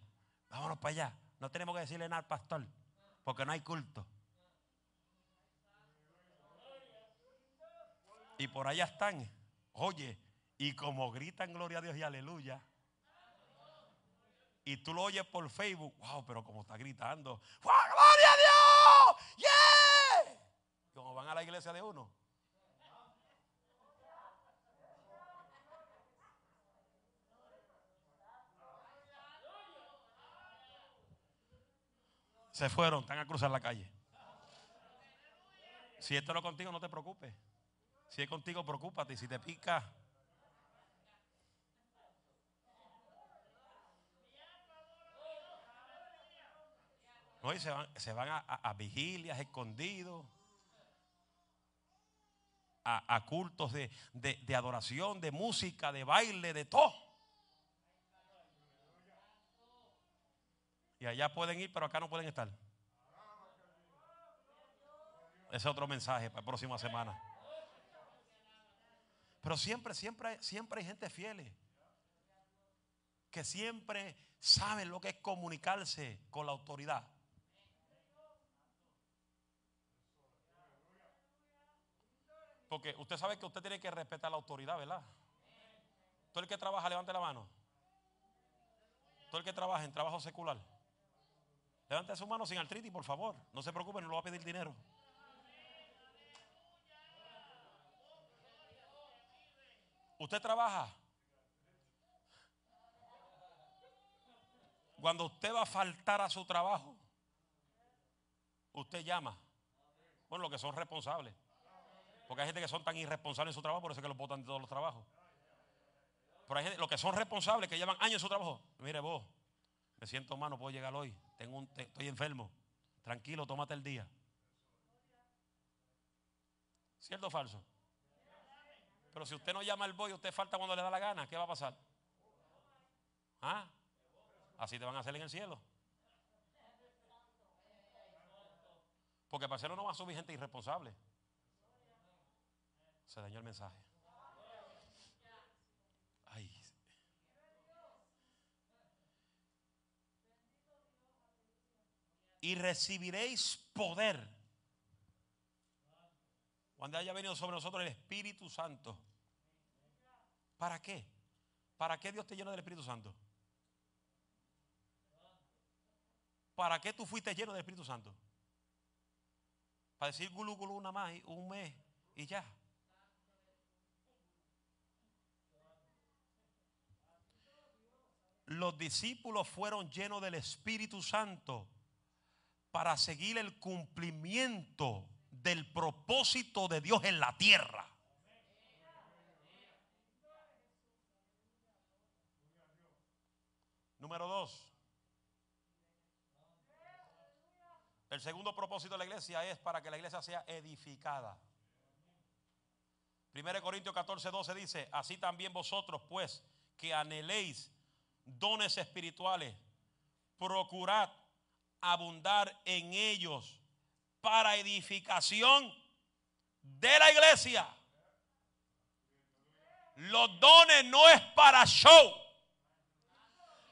Vámonos para allá. No tenemos que decirle nada al pastor, porque no hay culto. Y por allá están. Oye, y como gritan gloria a Dios y aleluya. Y tú lo oyes por Facebook. Wow, pero como está gritando. ¡Gloria a Dios! ¡Yeah! Van a la iglesia de uno. Se fueron, están a cruzar la calle. Si esto no es contigo, no te preocupes. Si es contigo, preocúpate. Y si te pica, No, se van, se van a, vigilias escondidos, a, cultos de, de, adoración, de música, de baile, de todo. Y allá pueden ir, pero acá no pueden estar. Ese es otro mensaje para la próxima semana. Pero siempre, siempre, siempre hay gente fiel. Que siempre saben lo que es comunicarse con la autoridad. Porque usted sabe que usted tiene que respetar la autoridad, ¿verdad? Todo el que trabaja, levante la mano. Todo el que trabaja en trabajo secular. Levante su mano sin artritis, por favor. No se preocupe, no le va a pedir dinero. Usted trabaja. Cuando usted va a faltar a su trabajo, usted llama. Bueno, los que son responsables. Porque hay gente que son tan irresponsables en su trabajo, por eso es que los botan de todos los trabajos. Pero hay gente, los que son responsables, que llevan años en su trabajo. Mire vos, me siento mal, no puedo llegar hoy. Tengo un, estoy enfermo. Tranquilo, tómate el día. ¿Cierto o falso? Pero si usted no llama al boy, usted falta cuando le da la gana, ¿qué va a pasar? ¿Ah? Así te van a hacer en el cielo. Porque para hacerlo no va a subir gente irresponsable. Se dañó el mensaje. Ay. Y recibiréis poder. Cuando haya venido sobre nosotros el Espíritu Santo. ¿Para qué? ¿Para qué Dios te llena del Espíritu Santo? ¿Para qué tú fuiste lleno del Espíritu Santo? Para decir gulu gulu una más, un mes y ya. Los discípulos fueron llenos del Espíritu Santo para seguir el cumplimiento del propósito de Dios en la tierra. Número dos. El segundo propósito de la iglesia es para que la iglesia sea edificada. 1 Corintios 14, 12 dice, así también vosotros pues que anheléis dones espirituales, procurad abundar en ellos para edificación de la iglesia. Los dones no es para show.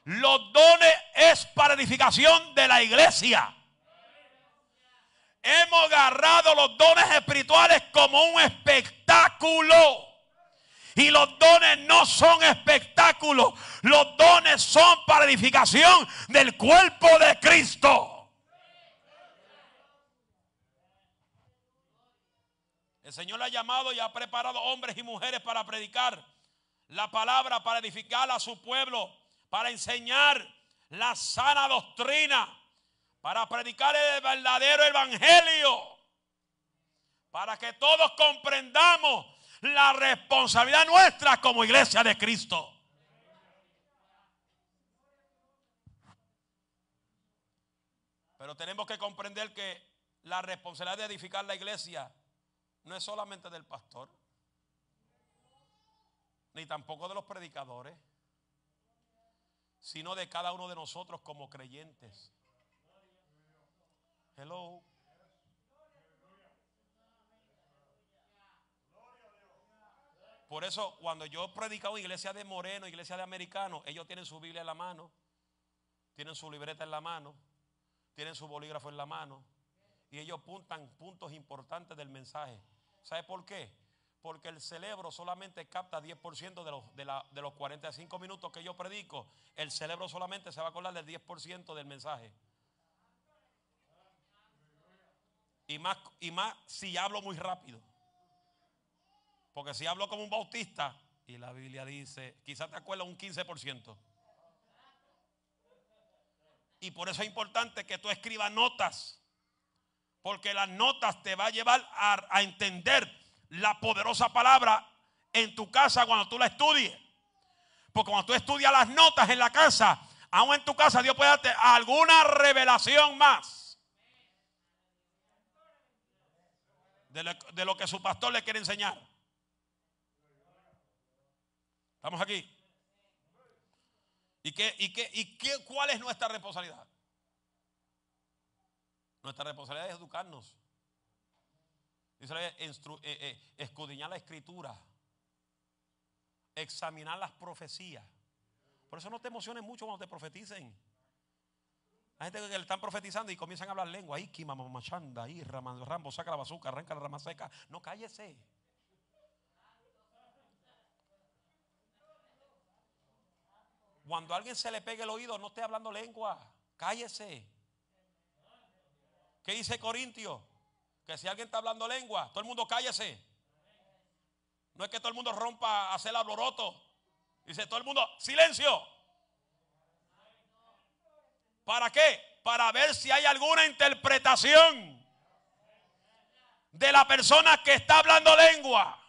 Los dones es para edificación de la iglesia. Hemos agarrado los dones espirituales como un espectáculo. Y los dones no son espectáculos. Los dones son para edificación del cuerpo de Cristo. El Señor ha llamado y ha preparado hombres y mujeres para predicar la palabra, para edificar a su pueblo, para enseñar la sana doctrina para predicar el verdadero evangelio, para que todos comprendamos la responsabilidad nuestra como iglesia de Cristo. Pero tenemos que comprender que la responsabilidad de edificar la iglesia no es solamente del pastor, ni tampoco de los predicadores, sino de cada uno de nosotros como creyentes. Hello. Por eso, cuando yo he predicado iglesia de moreno, iglesia de americano, ellos tienen su Biblia en la mano, tienen su libreta en la mano, tienen su bolígrafo en la mano, y ellos apuntan puntos importantes del mensaje. ¿Sabe por qué? Porque el cerebro solamente capta 10% de los, de, de los 45 minutos que yo predico. El cerebro solamente se va a acordar del 10% del mensaje. Y más, y más si hablo muy rápido. Porque si hablo como un bautista, y la Biblia dice, quizás te acuerdas un 15%. Y por eso es importante que tú escribas notas. Porque las notas te va a llevar a, a entender la poderosa palabra en tu casa cuando tú la estudies. Porque cuando tú estudias las notas en la casa, aún en tu casa Dios puede darte alguna revelación más. de lo, que su pastor le quiere enseñar. ¿Estamos aquí? ¿Y, qué, y, qué, y qué, cuál es nuestra responsabilidad? Nuestra responsabilidad es educarnos. Dice, eh, eh, escudriñar la escritura. Examinar las profecías. Por eso no te emociones mucho cuando te profeticen. Hay gente que le están profetizando y comienzan a hablar lengua. Ahí, Kima, Mamachanda, ahí, Rambo, saca la bazooka, arranca la rama seca. No, cállese. Cuando alguien se le pegue el oído, no esté hablando lengua. Cállese. ¿Qué dice Corintio? Que si alguien está hablando lengua, todo el mundo cállese. No es que todo el mundo rompa a hacer alboroto. Dice todo el mundo, silencio. ¿Para qué? Para ver si hay alguna interpretación de la persona que está hablando lengua.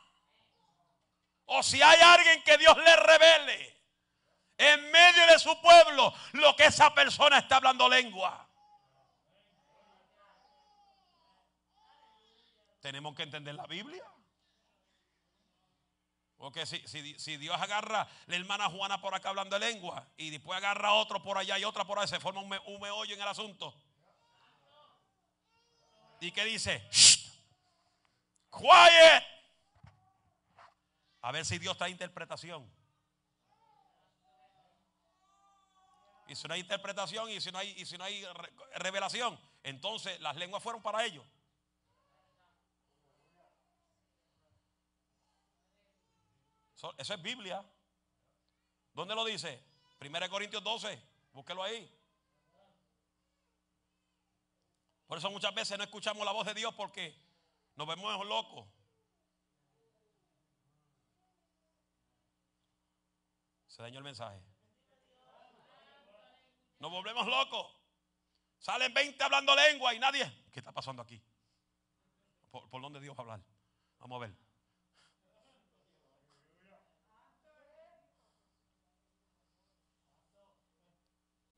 O si hay alguien que Dios le revele en medio de su pueblo lo que esa persona está hablando lengua. Tenemos que entender la Biblia. Porque si, Dios agarra la hermana Juana por acá hablando de lengua y después agarra otro por allá y otra por ahí, se forma un, meollo en el asunto. ¿Y qué dice? Quiet. A ver si Dios trae interpretación. Y si no hay interpretación y si no hay, y si no hay revelación, entonces las lenguas fueron para ellos. Eso, es Biblia. ¿Dónde lo dice? 1 Corintios 12. Búsquelo ahí. Por eso muchas veces no escuchamos la voz de Dios porque nos vemos locos. Se dañó el mensaje. Nos volvemos locos. Salen 20 hablando lengua y nadie. ¿Qué está pasando aquí? ¿Por, dónde Dios va a hablar? Vamos a ver.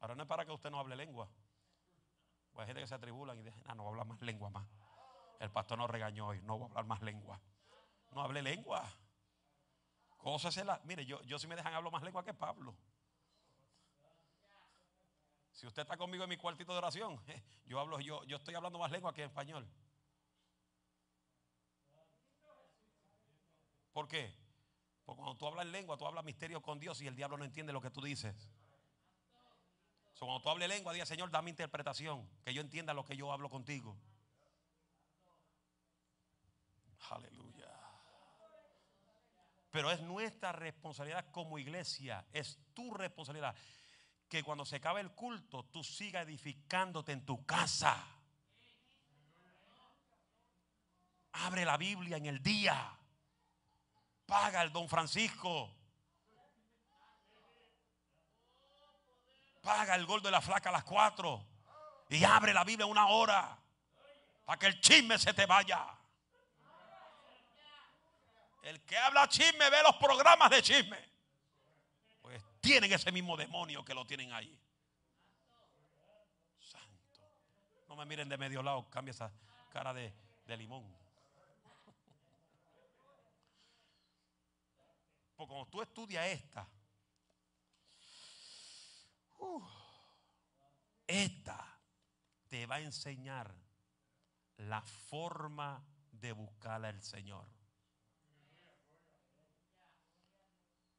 Ahora no es para que usted no hable lengua. Pues hay gente que se atribulan y dicen, ah, no voy a hablar más lengua más. El pastor nos regañó hoy, no voy a hablar más lengua. No hable lengua. la. Mire, yo, yo si me dejan hablo más lengua que Pablo. Si usted está conmigo en mi cuartito de oración, yo hablo, yo, yo estoy hablando más lengua que español. ¿Por qué? Porque cuando tú hablas lengua, tú hablas misterio con Dios y el diablo no entiende lo que tú dices cuando tú hables lengua, diga, Señor, dame interpretación, que yo entienda lo que yo hablo contigo. Aleluya. Pero es nuestra responsabilidad como iglesia, es tu responsabilidad, que cuando se acabe el culto, tú sigas edificándote en tu casa. Abre la Biblia en el día. Paga el don Francisco. paga el gol de la flaca a las cuatro y abre la Biblia una hora para que el chisme se te vaya. El que habla chisme ve los programas de chisme. Tienen ese mismo demonio que lo tienen ahí. Santo. No me miren de medio lado, cambia esa cara de, limón. Porque cuando tú estudias esta, esta te va a enseñar la forma de buscar al Señor.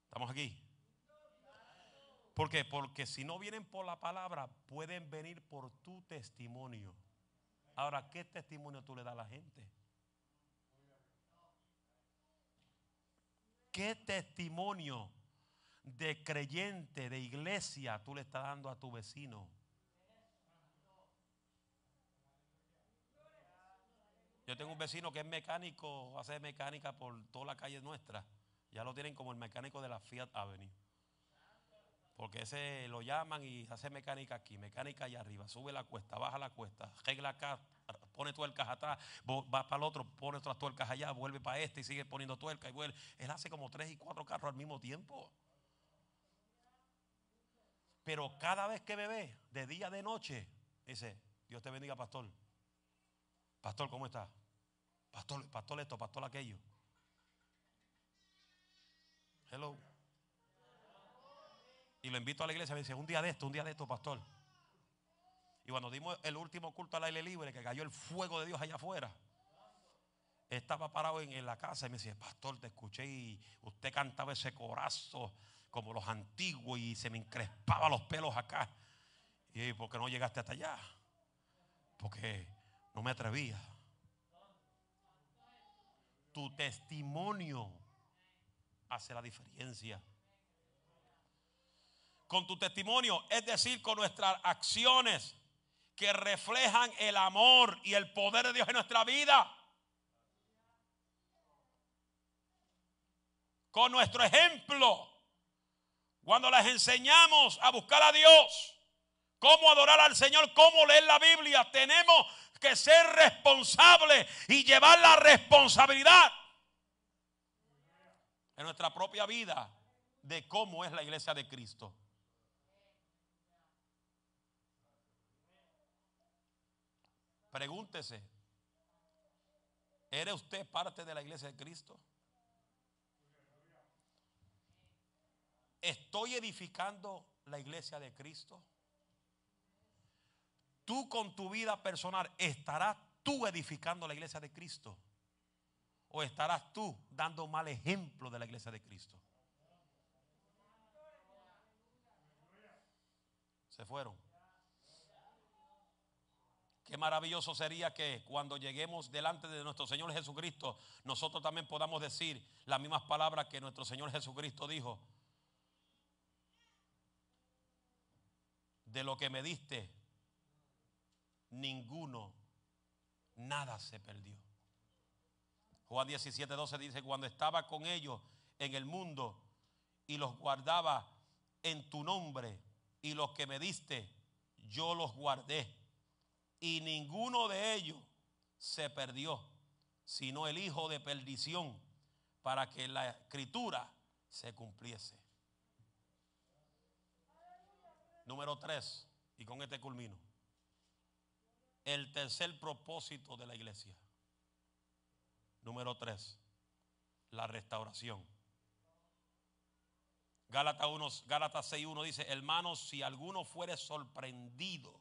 ¿Estamos aquí? ¿Por qué? Porque si no vienen por la palabra, pueden venir por tu testimonio. Ahora, ¿qué testimonio tú le das a la gente? ¿Qué testimonio de creyente, de iglesia, tú le estás dando a tu vecino. Yo tengo un vecino que es mecánico, hace mecánica por toda la calle nuestra. Ya lo tienen como el mecánico de la Fiat Avenue. Porque ese lo llaman y hace mecánica aquí, mecánica allá arriba, sube la cuesta, baja la cuesta, regla acá, pone tuercas atrás, va para el otro, pone otras tuercas allá, vuelve para este y sigue poniendo tuercas y vuelve. Él hace como tres y cuatro carros al mismo tiempo. Pero cada vez que bebe, de día, de noche, dice, Dios te bendiga, pastor. Pastor, ¿cómo está? Pastor, pastor esto, pastor aquello. Hello. Y lo invito a la iglesia, me dice, un día de esto, un día de esto, pastor. Y cuando dimos el último culto al aire libre, que cayó el fuego de Dios allá afuera, estaba parado en, en la casa y me decía, pastor, te escuché y usted cantaba ese corazo como los antiguos y se me encrespaba los pelos acá. ¿Y por qué no llegaste hasta allá? Porque no me atrevía. Tu testimonio hace la diferencia. Con tu testimonio, es decir, con nuestras acciones que reflejan el amor y el poder de Dios en nuestra vida. Con nuestro ejemplo cuando les enseñamos a buscar a Dios, cómo adorar al Señor, cómo leer la Biblia, tenemos que ser responsables y llevar la responsabilidad en nuestra propia vida de cómo es la iglesia de Cristo. Pregúntese, ¿eres usted parte de la iglesia de Cristo? ¿Estoy edificando la iglesia de Cristo? Tú con tu vida personal, ¿estarás tú edificando la iglesia de Cristo? ¿O estarás tú dando mal ejemplo de la iglesia de Cristo? Se fueron. Qué maravilloso sería que cuando lleguemos delante de nuestro Señor Jesucristo, nosotros también podamos decir las mismas palabras que nuestro Señor Jesucristo dijo. De lo que me diste, ninguno, nada se perdió. Juan 17, 12 dice, cuando estaba con ellos en el mundo y los guardaba en tu nombre y los que me diste, yo los guardé y ninguno de ellos se perdió, sino el hijo de perdición, para que la escritura se cumpliese. Número tres, y con este culmino. El tercer propósito de la iglesia. Número tres, la restauración. Gálatas, 1, Gálatas 6.1 dice, hermanos, si alguno fuere sorprendido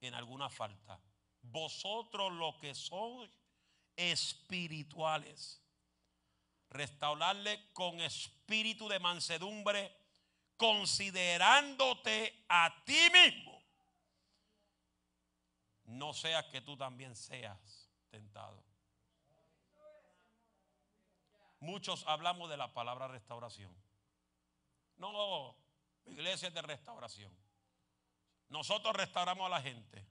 en alguna falta. Vosotros los que son espirituales, restaurarle con espíritu de mansedumbre, considerándote a ti mismo. No seas que tú también seas tentado. Muchos hablamos de la palabra restauración. No, iglesia de restauración. Nosotros restauramos a la gente.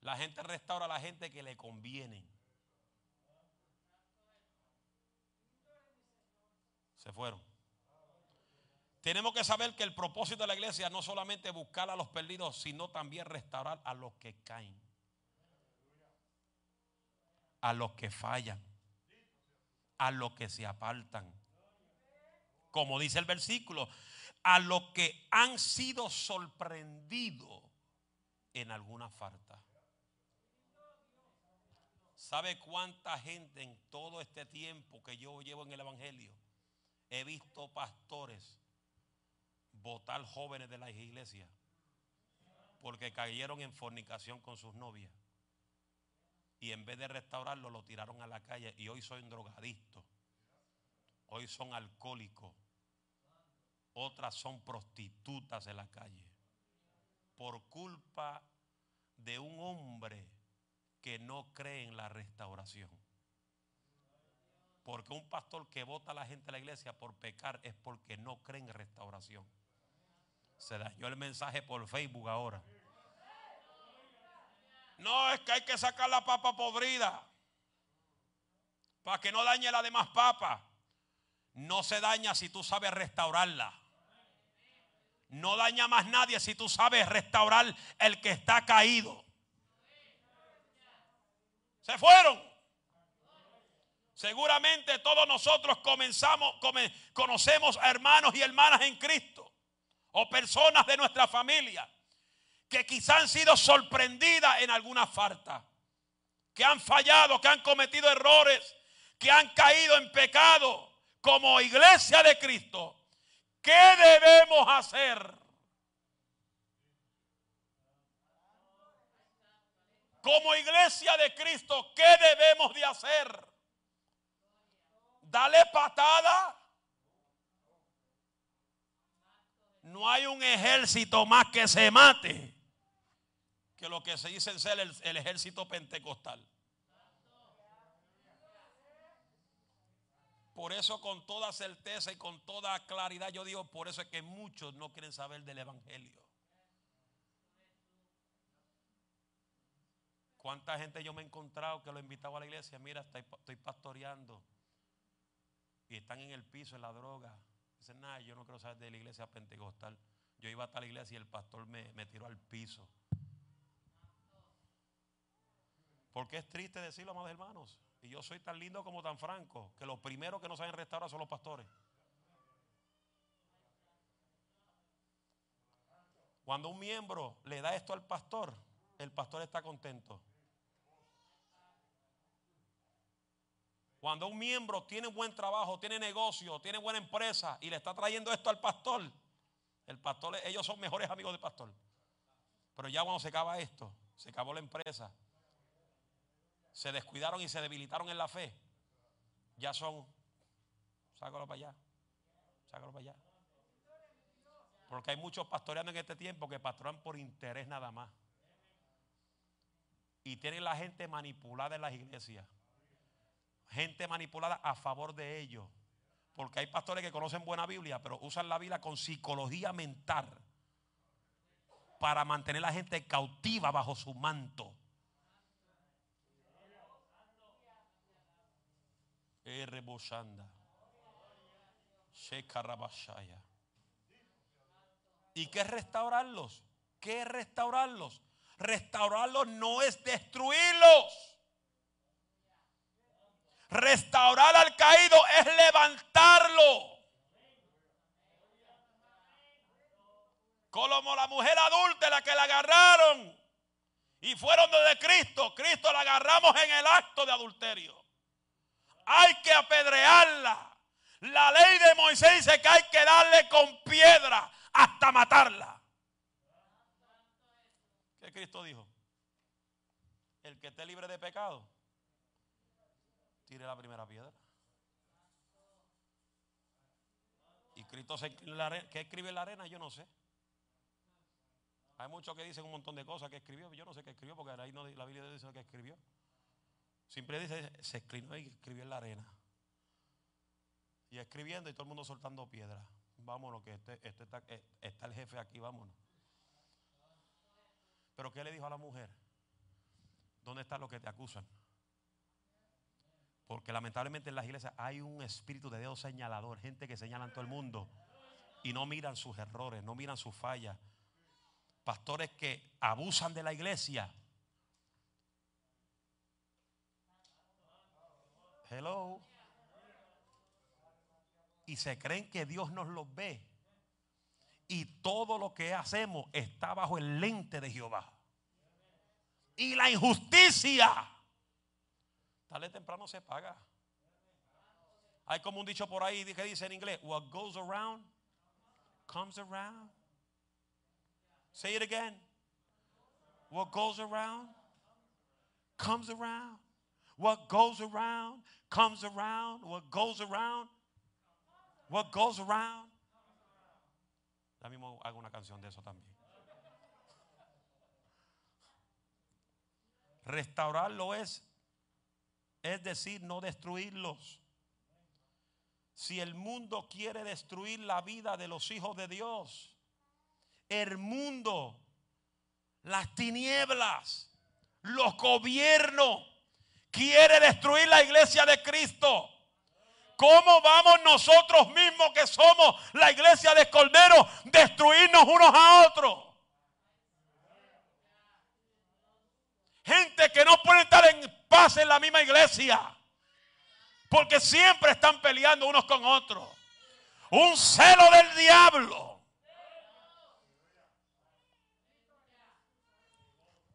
La gente restaura a la gente que le conviene. Se fueron. Tenemos que saber que el propósito de la iglesia no solamente buscar a los perdidos, sino también restaurar a los que caen. A los que fallan. A los que se apartan. Como dice el versículo, a los que han sido sorprendidos en alguna falta. ¿Sabe cuánta gente en todo este tiempo que yo llevo en el Evangelio he visto pastores votar jóvenes de la iglesia porque cayeron en fornicación con sus novias? Y en vez de restaurarlo, lo tiraron a la calle y hoy son drogadictos. Hoy son alcohólicos otras son prostitutas en la calle. Por culpa de un hombre que no cree en la restauración. Porque un pastor que vota a la gente de la iglesia por pecar es porque no cree en restauración. Se dañó el mensaje por Facebook ahora. No, es que hay que sacar la papa podrida para que no dañe la demás papa. No se daña si tú sabes restaurarla. No daña más nadie si tú sabes restaurar el que está caído. Se fueron. Seguramente todos nosotros comenzamos, conocemos a hermanos y hermanas en Cristo o personas de nuestra familia que quizás han sido sorprendidas en alguna falta, que han fallado, que han cometido errores, que han caído en pecado como iglesia de Cristo. ¿Qué debemos hacer? Como iglesia de Cristo, ¿qué debemos de hacer? Dale patada. No hay un ejército más que se mate que lo que se dice ser el, el ejército pentecostal. Por eso con toda certeza y con toda claridad yo digo, por eso es que muchos no quieren saber del Evangelio. ¿Cuánta gente yo me he encontrado que lo he invitado a la iglesia? Mira, estoy, pastoreando. Y están en el piso, en la droga. Dicen, nada, yo no quiero saber de la iglesia pentecostal. Yo iba a la iglesia y el pastor me, me tiró al piso. Porque es triste decirlo, amados hermanos. Y yo soy tan lindo como tan franco que los primeros que no saben restaurar son los pastores. Cuando un miembro le da esto al pastor, el pastor está contento. Cuando un miembro tiene buen trabajo, tiene negocio, tiene buena empresa y le está trayendo esto al pastor, el pastor, ellos son mejores amigos del pastor. Pero ya cuando se acaba esto, se acabó la empresa, se descuidaron y se debilitaron en la fe, ya son, sácalo para allá, sácalo para allá. Porque hay muchos pastoreando en este tiempo que pastorean por interés nada más. Y tienen la gente manipulada en las iglesias. Gente manipulada a favor de ellos. Porque hay pastores que conocen buena Biblia, pero usan la Biblia con psicología mental para mantener a la gente cautiva bajo su manto. ¿Y qué es restaurarlos? ¿Qué es restaurarlos? Restaurarlos no es destruirlos. Restaurar al caído es levantarlo. Como la mujer adulta la que la agarraron y fueron de Cristo. Cristo la agarramos en el acto de adulterio. Hay que apedrearla. La ley de Moisés dice que hay que darle con piedra hasta matarla. ¿Qué Cristo dijo? El que esté libre de pecado, tire la primera piedra. Y Cristo se en la arena. ¿Qué escribe en la arena? Yo no sé. Hay muchos que dicen un montón de cosas que escribió. Yo no sé qué escribió porque ahí no, la Biblia dice que escribió. Siempre dice, se escribió y escribió en la arena. Y escribiendo y todo el mundo soltando piedras. Vámonos, que este, este está, eh, está el jefe aquí, vámonos. Pero ¿qué le dijo a la mujer? ¿Dónde están los que te acusan? Porque lamentablemente en las iglesias hay un espíritu de Dios señalador, gente que señala en todo el mundo y no miran sus errores, no miran sus fallas. Pastores que abusan de la iglesia. Hello. Y se creen que Dios nos los ve. Y todo lo que hacemos está bajo el lente de Jehová. Y la injusticia Tarde temprano se paga. Hay como un dicho por ahí que dice en inglés, what goes around comes around. Say it again. What goes around comes around. What goes around comes around. What goes around. What goes around. Ya mismo hago una canción de eso también. Restaurarlo es es decir, no destruirlos. Si el mundo quiere destruir la vida de los hijos de Dios, el mundo, las tinieblas, los gobiernos, quiere destruir la iglesia de Cristo. ¿Cómo vamos nosotros mismos que somos la iglesia de Cordero destruirnos unos a otros? Gente que no puede estar en paz en la misma iglesia. Porque siempre están peleando unos con otros. Un celo del diablo.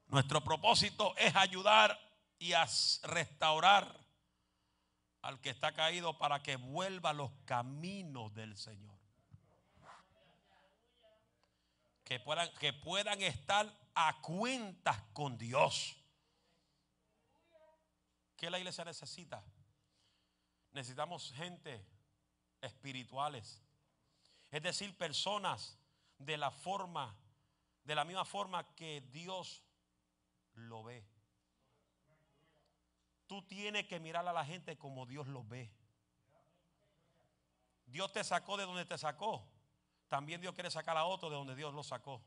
Nuestro propósito es ayudar y a restaurar al que está caído para que vuelva a los caminos del Señor. Que puedan, que puedan estar a cuentas con Dios. ¿Qué la iglesia necesita? Necesitamos gente espirituales. Es decir, personas de la forma, de la misma forma que Dios lo ve. Tú tienes que mirar a la gente como Dios lo ve. Dios te sacó de donde te sacó. También Dios quiere sacar a otro de donde Dios lo sacó.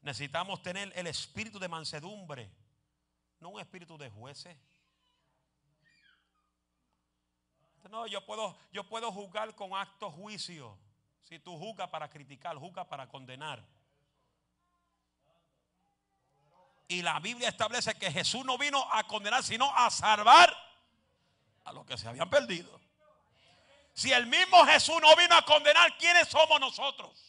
Necesitamos tener el espíritu de mansedumbre, no un espíritu de jueces. No, yo puedo, yo puedo juzgar con acto juicio. Si tú juzgas para criticar, juzgas para condenar. Y la Biblia establece que Jesús no vino a condenar, sino a salvar a los que se habían perdido. Si el mismo Jesús no vino a condenar, ¿quiénes somos nosotros?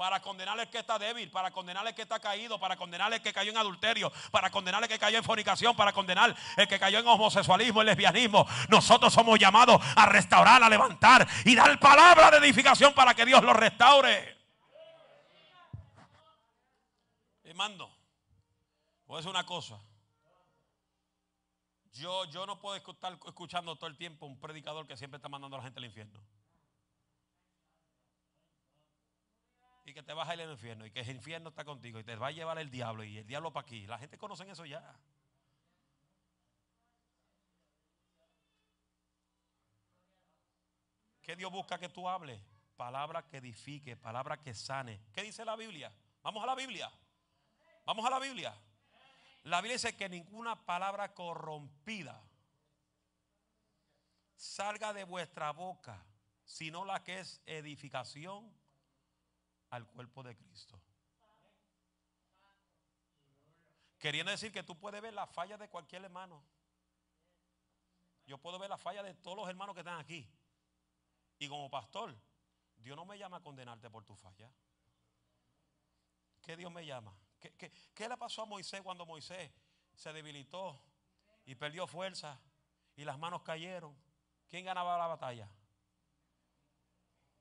para condenar al que está débil, para condenar al que está caído, para condenar al que cayó en adulterio, para condenar al que cayó en fornicación, para condenar el que cayó en homosexualismo, en lesbianismo. Nosotros somos llamados a restaurar, a levantar y dar palabra de edificación para que Dios lo restaure. Y mando, voy a decir una cosa. Yo, yo no puedo estar escuchando todo el tiempo un predicador que siempre está mandando a la gente al infierno. y que te vas a ir al infierno y que el infierno está contigo y te va a llevar el diablo y el diablo para aquí. La gente conoce eso ya. ¿Qué Dios busca que tú hables? Palabra que edifique, palabra que sane. ¿Qué dice la Biblia? Vamos a la Biblia. Vamos a la Biblia. La Biblia dice que ninguna palabra corrompida salga de vuestra boca, sino la que es edificación al cuerpo de Cristo. Queriendo decir que tú puedes ver la falla de cualquier hermano. Yo puedo ver la falla de todos los hermanos que están aquí. Y como pastor, Dios no me llama a condenarte por tu falla. ¿Qué Dios me llama? ¿Qué, le pasó a Moisés cuando Moisés se debilitó y perdió fuerza y las manos cayeron? ¿Quién ganaba la batalla?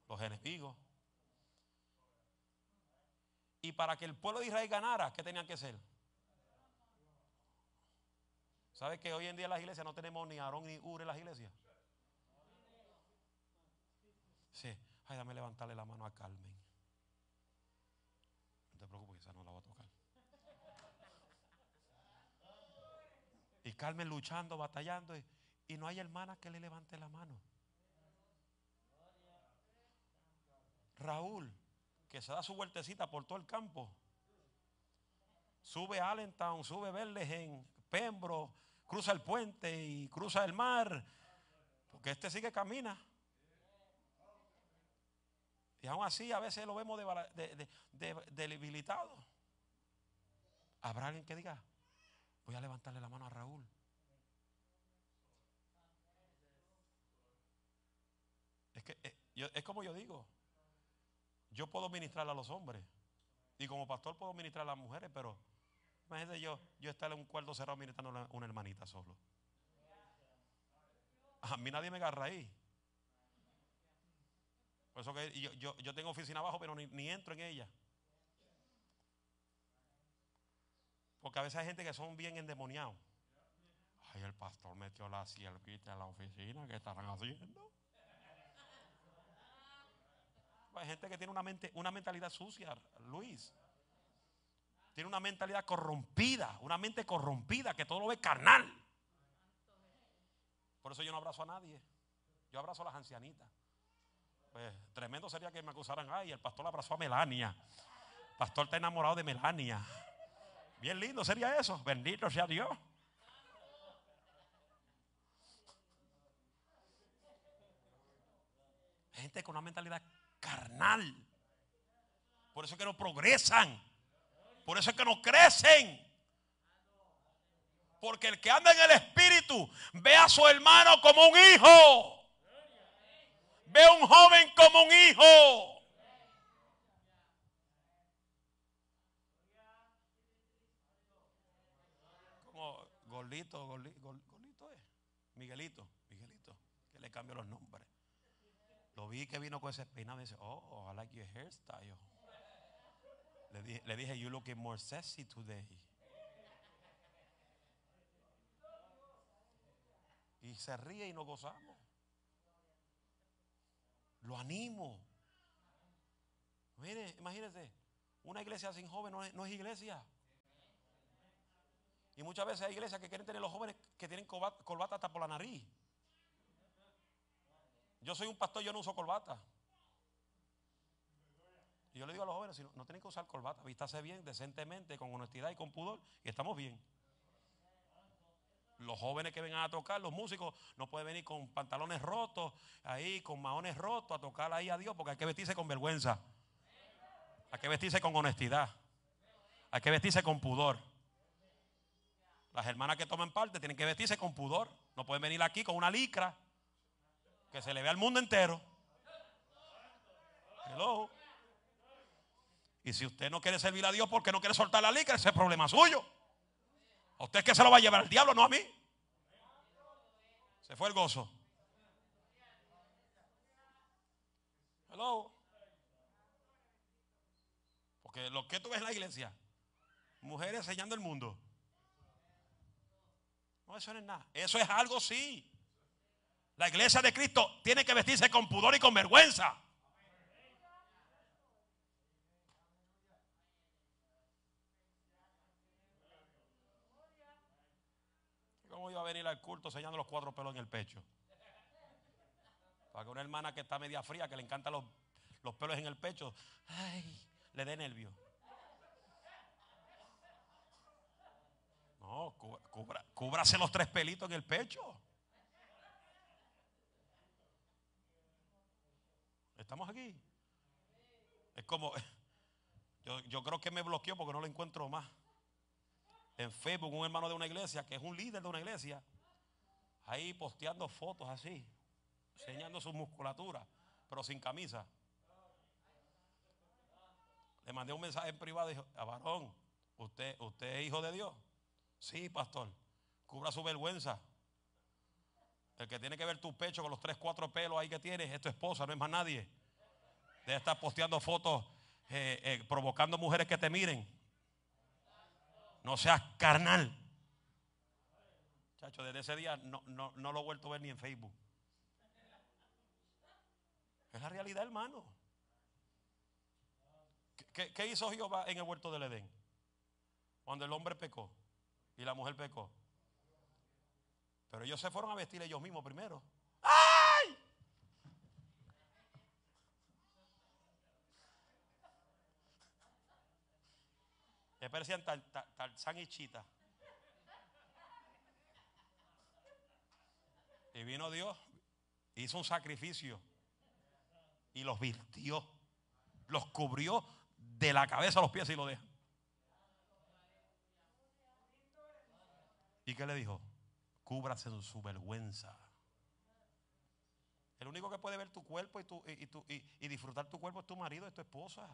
Los enemigos. Y para que el pueblo de Israel ganara, ¿qué tenían que hacer? ¿Sabe que hoy en día en las iglesias no tenemos ni Aarón ni Ur en las iglesias? Sí. Ay, dame levantarle la mano a Carmen. No te preocupes, esa no la va a tocar. Y Carmen luchando, batallando, y, no hay hermana que le levante la mano. Raúl, que se da su vueltecita por todo el campo. Sube a Allentown, sube Verles en Pembro, cruza el puente y cruza el mar. Porque este sigue camina. Y aún así a veces lo vemos debilitado. ¿Habrá alguien que diga, voy a levantarle la mano a Raúl? Es que eh, es como yo digo, yo puedo ministrar a los hombres y como pastor puedo ministrar a las mujeres, pero imagínate yo, yo estar en un cuarto cerrado ministrando a una hermanita solo. A mí nadie me agarra ahí. Por eso que yo, yo, tengo oficina abajo, pero ni, entro en ella. Porque a veces hay gente que son bien endemoniados. Ay, el pastor metió la siervita en la oficina. ¿Qué estarán haciendo? Hay gente que tiene una, mente, una mentalidad sucia, Luis. Tiene una mentalidad corrompida, una mente corrompida que todo lo ve carnal. Por eso yo no abrazo a nadie. Yo abrazo a las ancianitas. Pues tremendo sería que me acusaran, ay, el pastor abrazó a Melania. El pastor está enamorado de Melania. Bien lindo sería eso. Bendito sea Dios. Gente con una mentalidad carnal. Por eso es que no progresan. Por eso es que no crecen. Porque el que anda en el espíritu ve a su hermano como un hijo. Ve a un joven como un hijo. Como gordito, gordito, es. Miguelito, Miguelito, que le cambio los nombres. Lo vi que vino con ese peinado y dice, oh, I like your hairstyle. Le dije, le dije, you looking more sexy today. Y se ríe y nos gozamos. Lo animo. Mire, imagínese, una iglesia sin jóvenes no es, iglesia. Y muchas veces hay iglesias que quieren tener los jóvenes que tienen corbata, hasta por la nariz. Yo soy un pastor, yo no uso corbata. Y yo le digo a los jóvenes, no, no tienen que usar corbata, vístase bien, decentemente, con honestidad y con pudor, y estamos bien. Los jóvenes que vengan a tocar, los músicos, no pueden venir con pantalones rotos, ahí, con maones rotos, a tocar ahí a Dios, porque hay que vestirse con vergüenza. Hay que vestirse con honestidad. Hay que vestirse con pudor. Las hermanas que toman parte tienen que vestirse con pudor. No pueden venir aquí con una licra que se le vea al mundo entero. Hello. Y si usted no quiere servir a Dios porque no quiere soltar la licra, ese es problema suyo. ¿A usted es que se lo va a llevar el diablo, no a mí? Se fue el gozo. Hello. Porque lo que tú ves en la iglesia, mujeres enseñando el mundo. No, eso no es nada. Eso es algo sí. La iglesia de Cristo tiene que vestirse con pudor y con vergüenza. ¿Cómo iba a venir al culto enseñando los cuatro pelos en el pecho? Para que una hermana que está media fría, que le encantan los, los pelos en el pecho, ay, le dé nervio. No, cubra, cúbrase los tres pelitos en el pecho. Estamos aquí. Es como, yo, yo creo que me bloqueó porque no lo encuentro más. En Facebook, un hermano de una iglesia, que es un líder de una iglesia, ahí posteando fotos así, enseñando su musculatura, pero sin camisa. Le mandé un mensaje en privado y dijo, ah, varón, ¿usted, ¿usted es hijo de Dios? Sí, pastor. Cubra su vergüenza. El que tiene que ver tu pecho con los tres, cuatro pelos ahí que tienes es tu esposa, no es más nadie. Debe estar posteando fotos eh, eh, provocando mujeres que te miren. No seas carnal. Chacho, desde ese día no, no, no lo he vuelto a ver ni en Facebook. Es la realidad, hermano. ¿Qué, qué hizo Jehová en el huerto del Edén? Cuando el hombre pecó y la mujer pecó. Pero ellos se fueron a vestir ellos mismos primero. ¡Ay! Le parecían tal, y Chita. Y vino Dios, hizo un sacrificio y los vistió, los cubrió de la cabeza a los pies y lo deja. ¿Y qué le dijo? Cúbrase en su vergüenza. El único que puede ver tu cuerpo y, y, disfrutar tu cuerpo es tu marido, es tu esposa.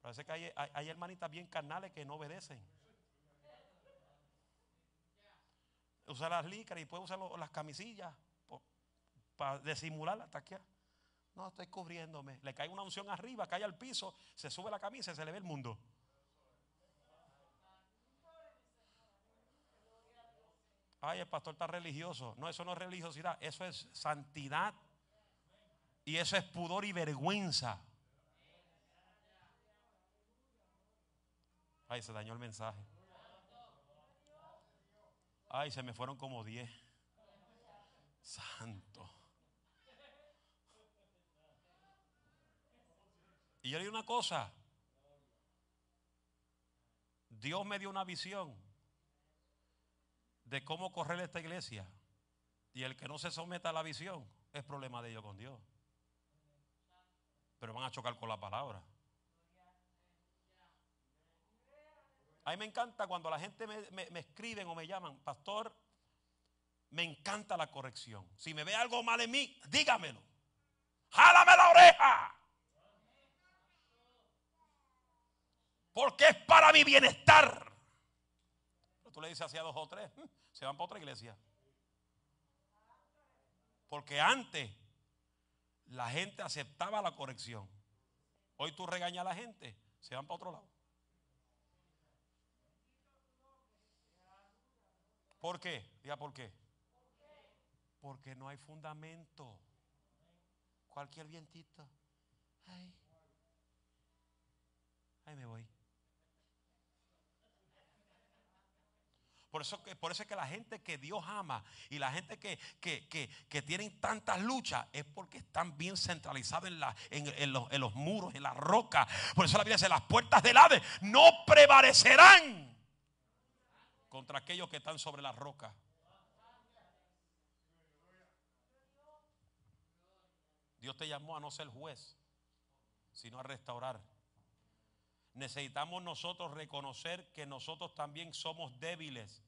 Parece que hay, hay, hermanitas bien carnales que no obedecen. Usa las licras y puede usar las camisillas para disimular la taquea. No, estoy cubriéndome. Le cae una unción arriba, cae al piso, se sube la camisa y se le ve el mundo. Ay, el pastor está religioso. No, eso no es religiosidad, eso es santidad. Y eso es pudor y vergüenza. Ay, se dañó el mensaje. Ay, se me fueron como diez. Santo. Y yo le digo una cosa. Dios me dio una visión de cómo correr esta iglesia. Y el que no se someta a la visión es problema de ellos con Dios. Pero van a chocar con la palabra. A mí me encanta cuando la gente me, me, o me llaman, pastor, me encanta la corrección. Si me ve algo mal en mí, dígamelo. Jálame la oreja. Porque es para mi bienestar. Tú le dices hacia dos o tres se van para otra iglesia. Porque antes la gente aceptaba la corrección. Hoy tú regañas a la gente, se van para otro lado. ¿Por qué? Diga por qué. Porque no hay fundamento. Cualquier vientito. Ay, ahí me voy. Por eso, por eso es que la gente que Dios ama y la gente que, que, tienen tantas luchas es porque están bien centralizados en, la, en, los, en los, muros, en la roca. Por eso la Biblia dice, las puertas del Hades no prevalecerán contra aquellos que están sobre la roca. Dios te llamó a no ser juez, sino a restaurar. Necesitamos nosotros reconocer que nosotros también somos débiles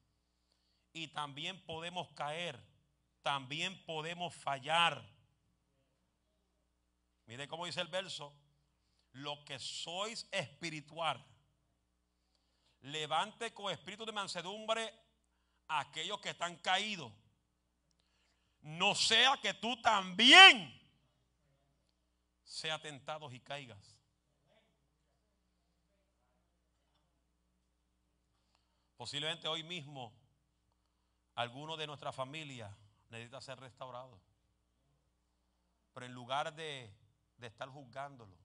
y también podemos caer, también podemos fallar. Mire cómo dice el verso, lo que sois espiritual, levante con espíritu de mansedumbre a aquellos que están caídos. No sea que tú también sea tentados y caigas. Posiblemente hoy mismo alguno de nuestra familia necesita ser restaurado. Pero en lugar de, estar juzgándolo,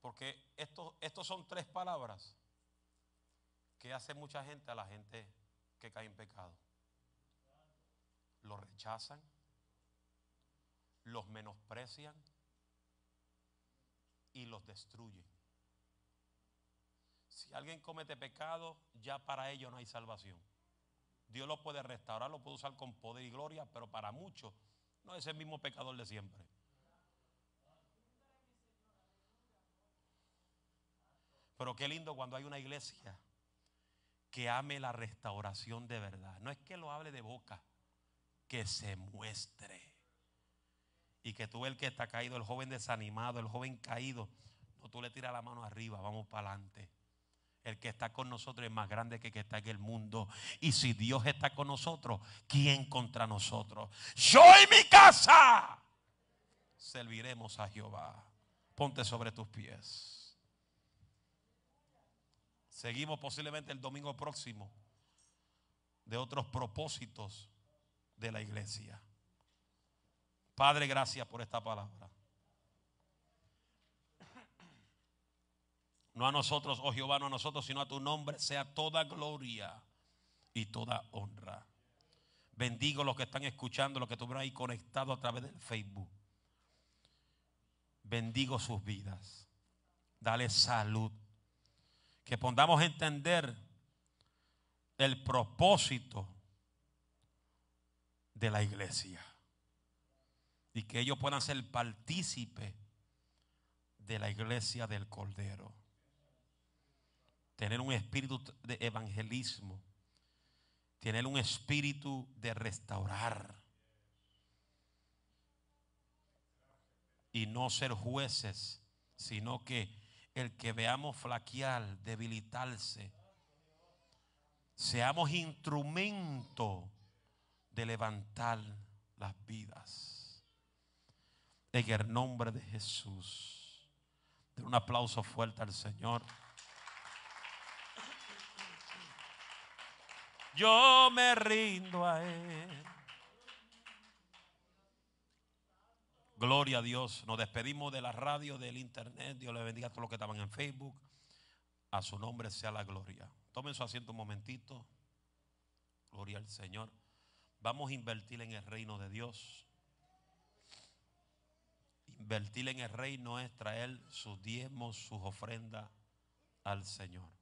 porque estos son tres palabras que hace mucha gente a la gente que cae en pecado. Los rechazan, los menosprecian y los destruyen. Si alguien comete pecado, ya para ellos no hay salvación. Dios lo puede restaurar, lo puede usar con poder y gloria, pero para muchos no es el mismo pecador de siempre. Pero qué lindo cuando hay una iglesia que ame la restauración de verdad. No es que lo hable de boca, que se muestre. Y que tú el que está caído, el joven desanimado, el joven caído, no tú le tiras la mano arriba, vamos para adelante. El que está con nosotros es más grande que el que está en el mundo. Y si Dios está con nosotros, ¿quién contra nosotros? Yo y mi casa serviremos a Jehová. Ponte sobre tus pies. Seguimos posiblemente el domingo próximo de otros propósitos de la iglesia. Padre, gracias por esta palabra. No a nosotros, oh Jehová, no a nosotros, sino a tu nombre sea toda gloria y toda honra. Bendigo los que están escuchando, los que estuvieron ahí conectados a través del Facebook. Bendigo sus vidas. Dale salud. Que podamos entender el propósito de la iglesia. Y que ellos puedan ser partícipes de la iglesia del Cordero tener un espíritu de evangelismo, tener un espíritu de restaurar y no ser jueces, sino que el que veamos flaquear, debilitarse, seamos instrumento de levantar las vidas. En el nombre de Jesús. De un aplauso fuerte al Señor. Yo me rindo a Él. Gloria a Dios. Nos despedimos de la radio, del internet. Dios le bendiga a todos los que estaban en Facebook. A su nombre sea la gloria. Tomen su asiento un momentito. Gloria al Señor. Vamos a invertir en el reino de Dios. Invertir en el reino es traer sus diezmos, sus ofrendas al Señor.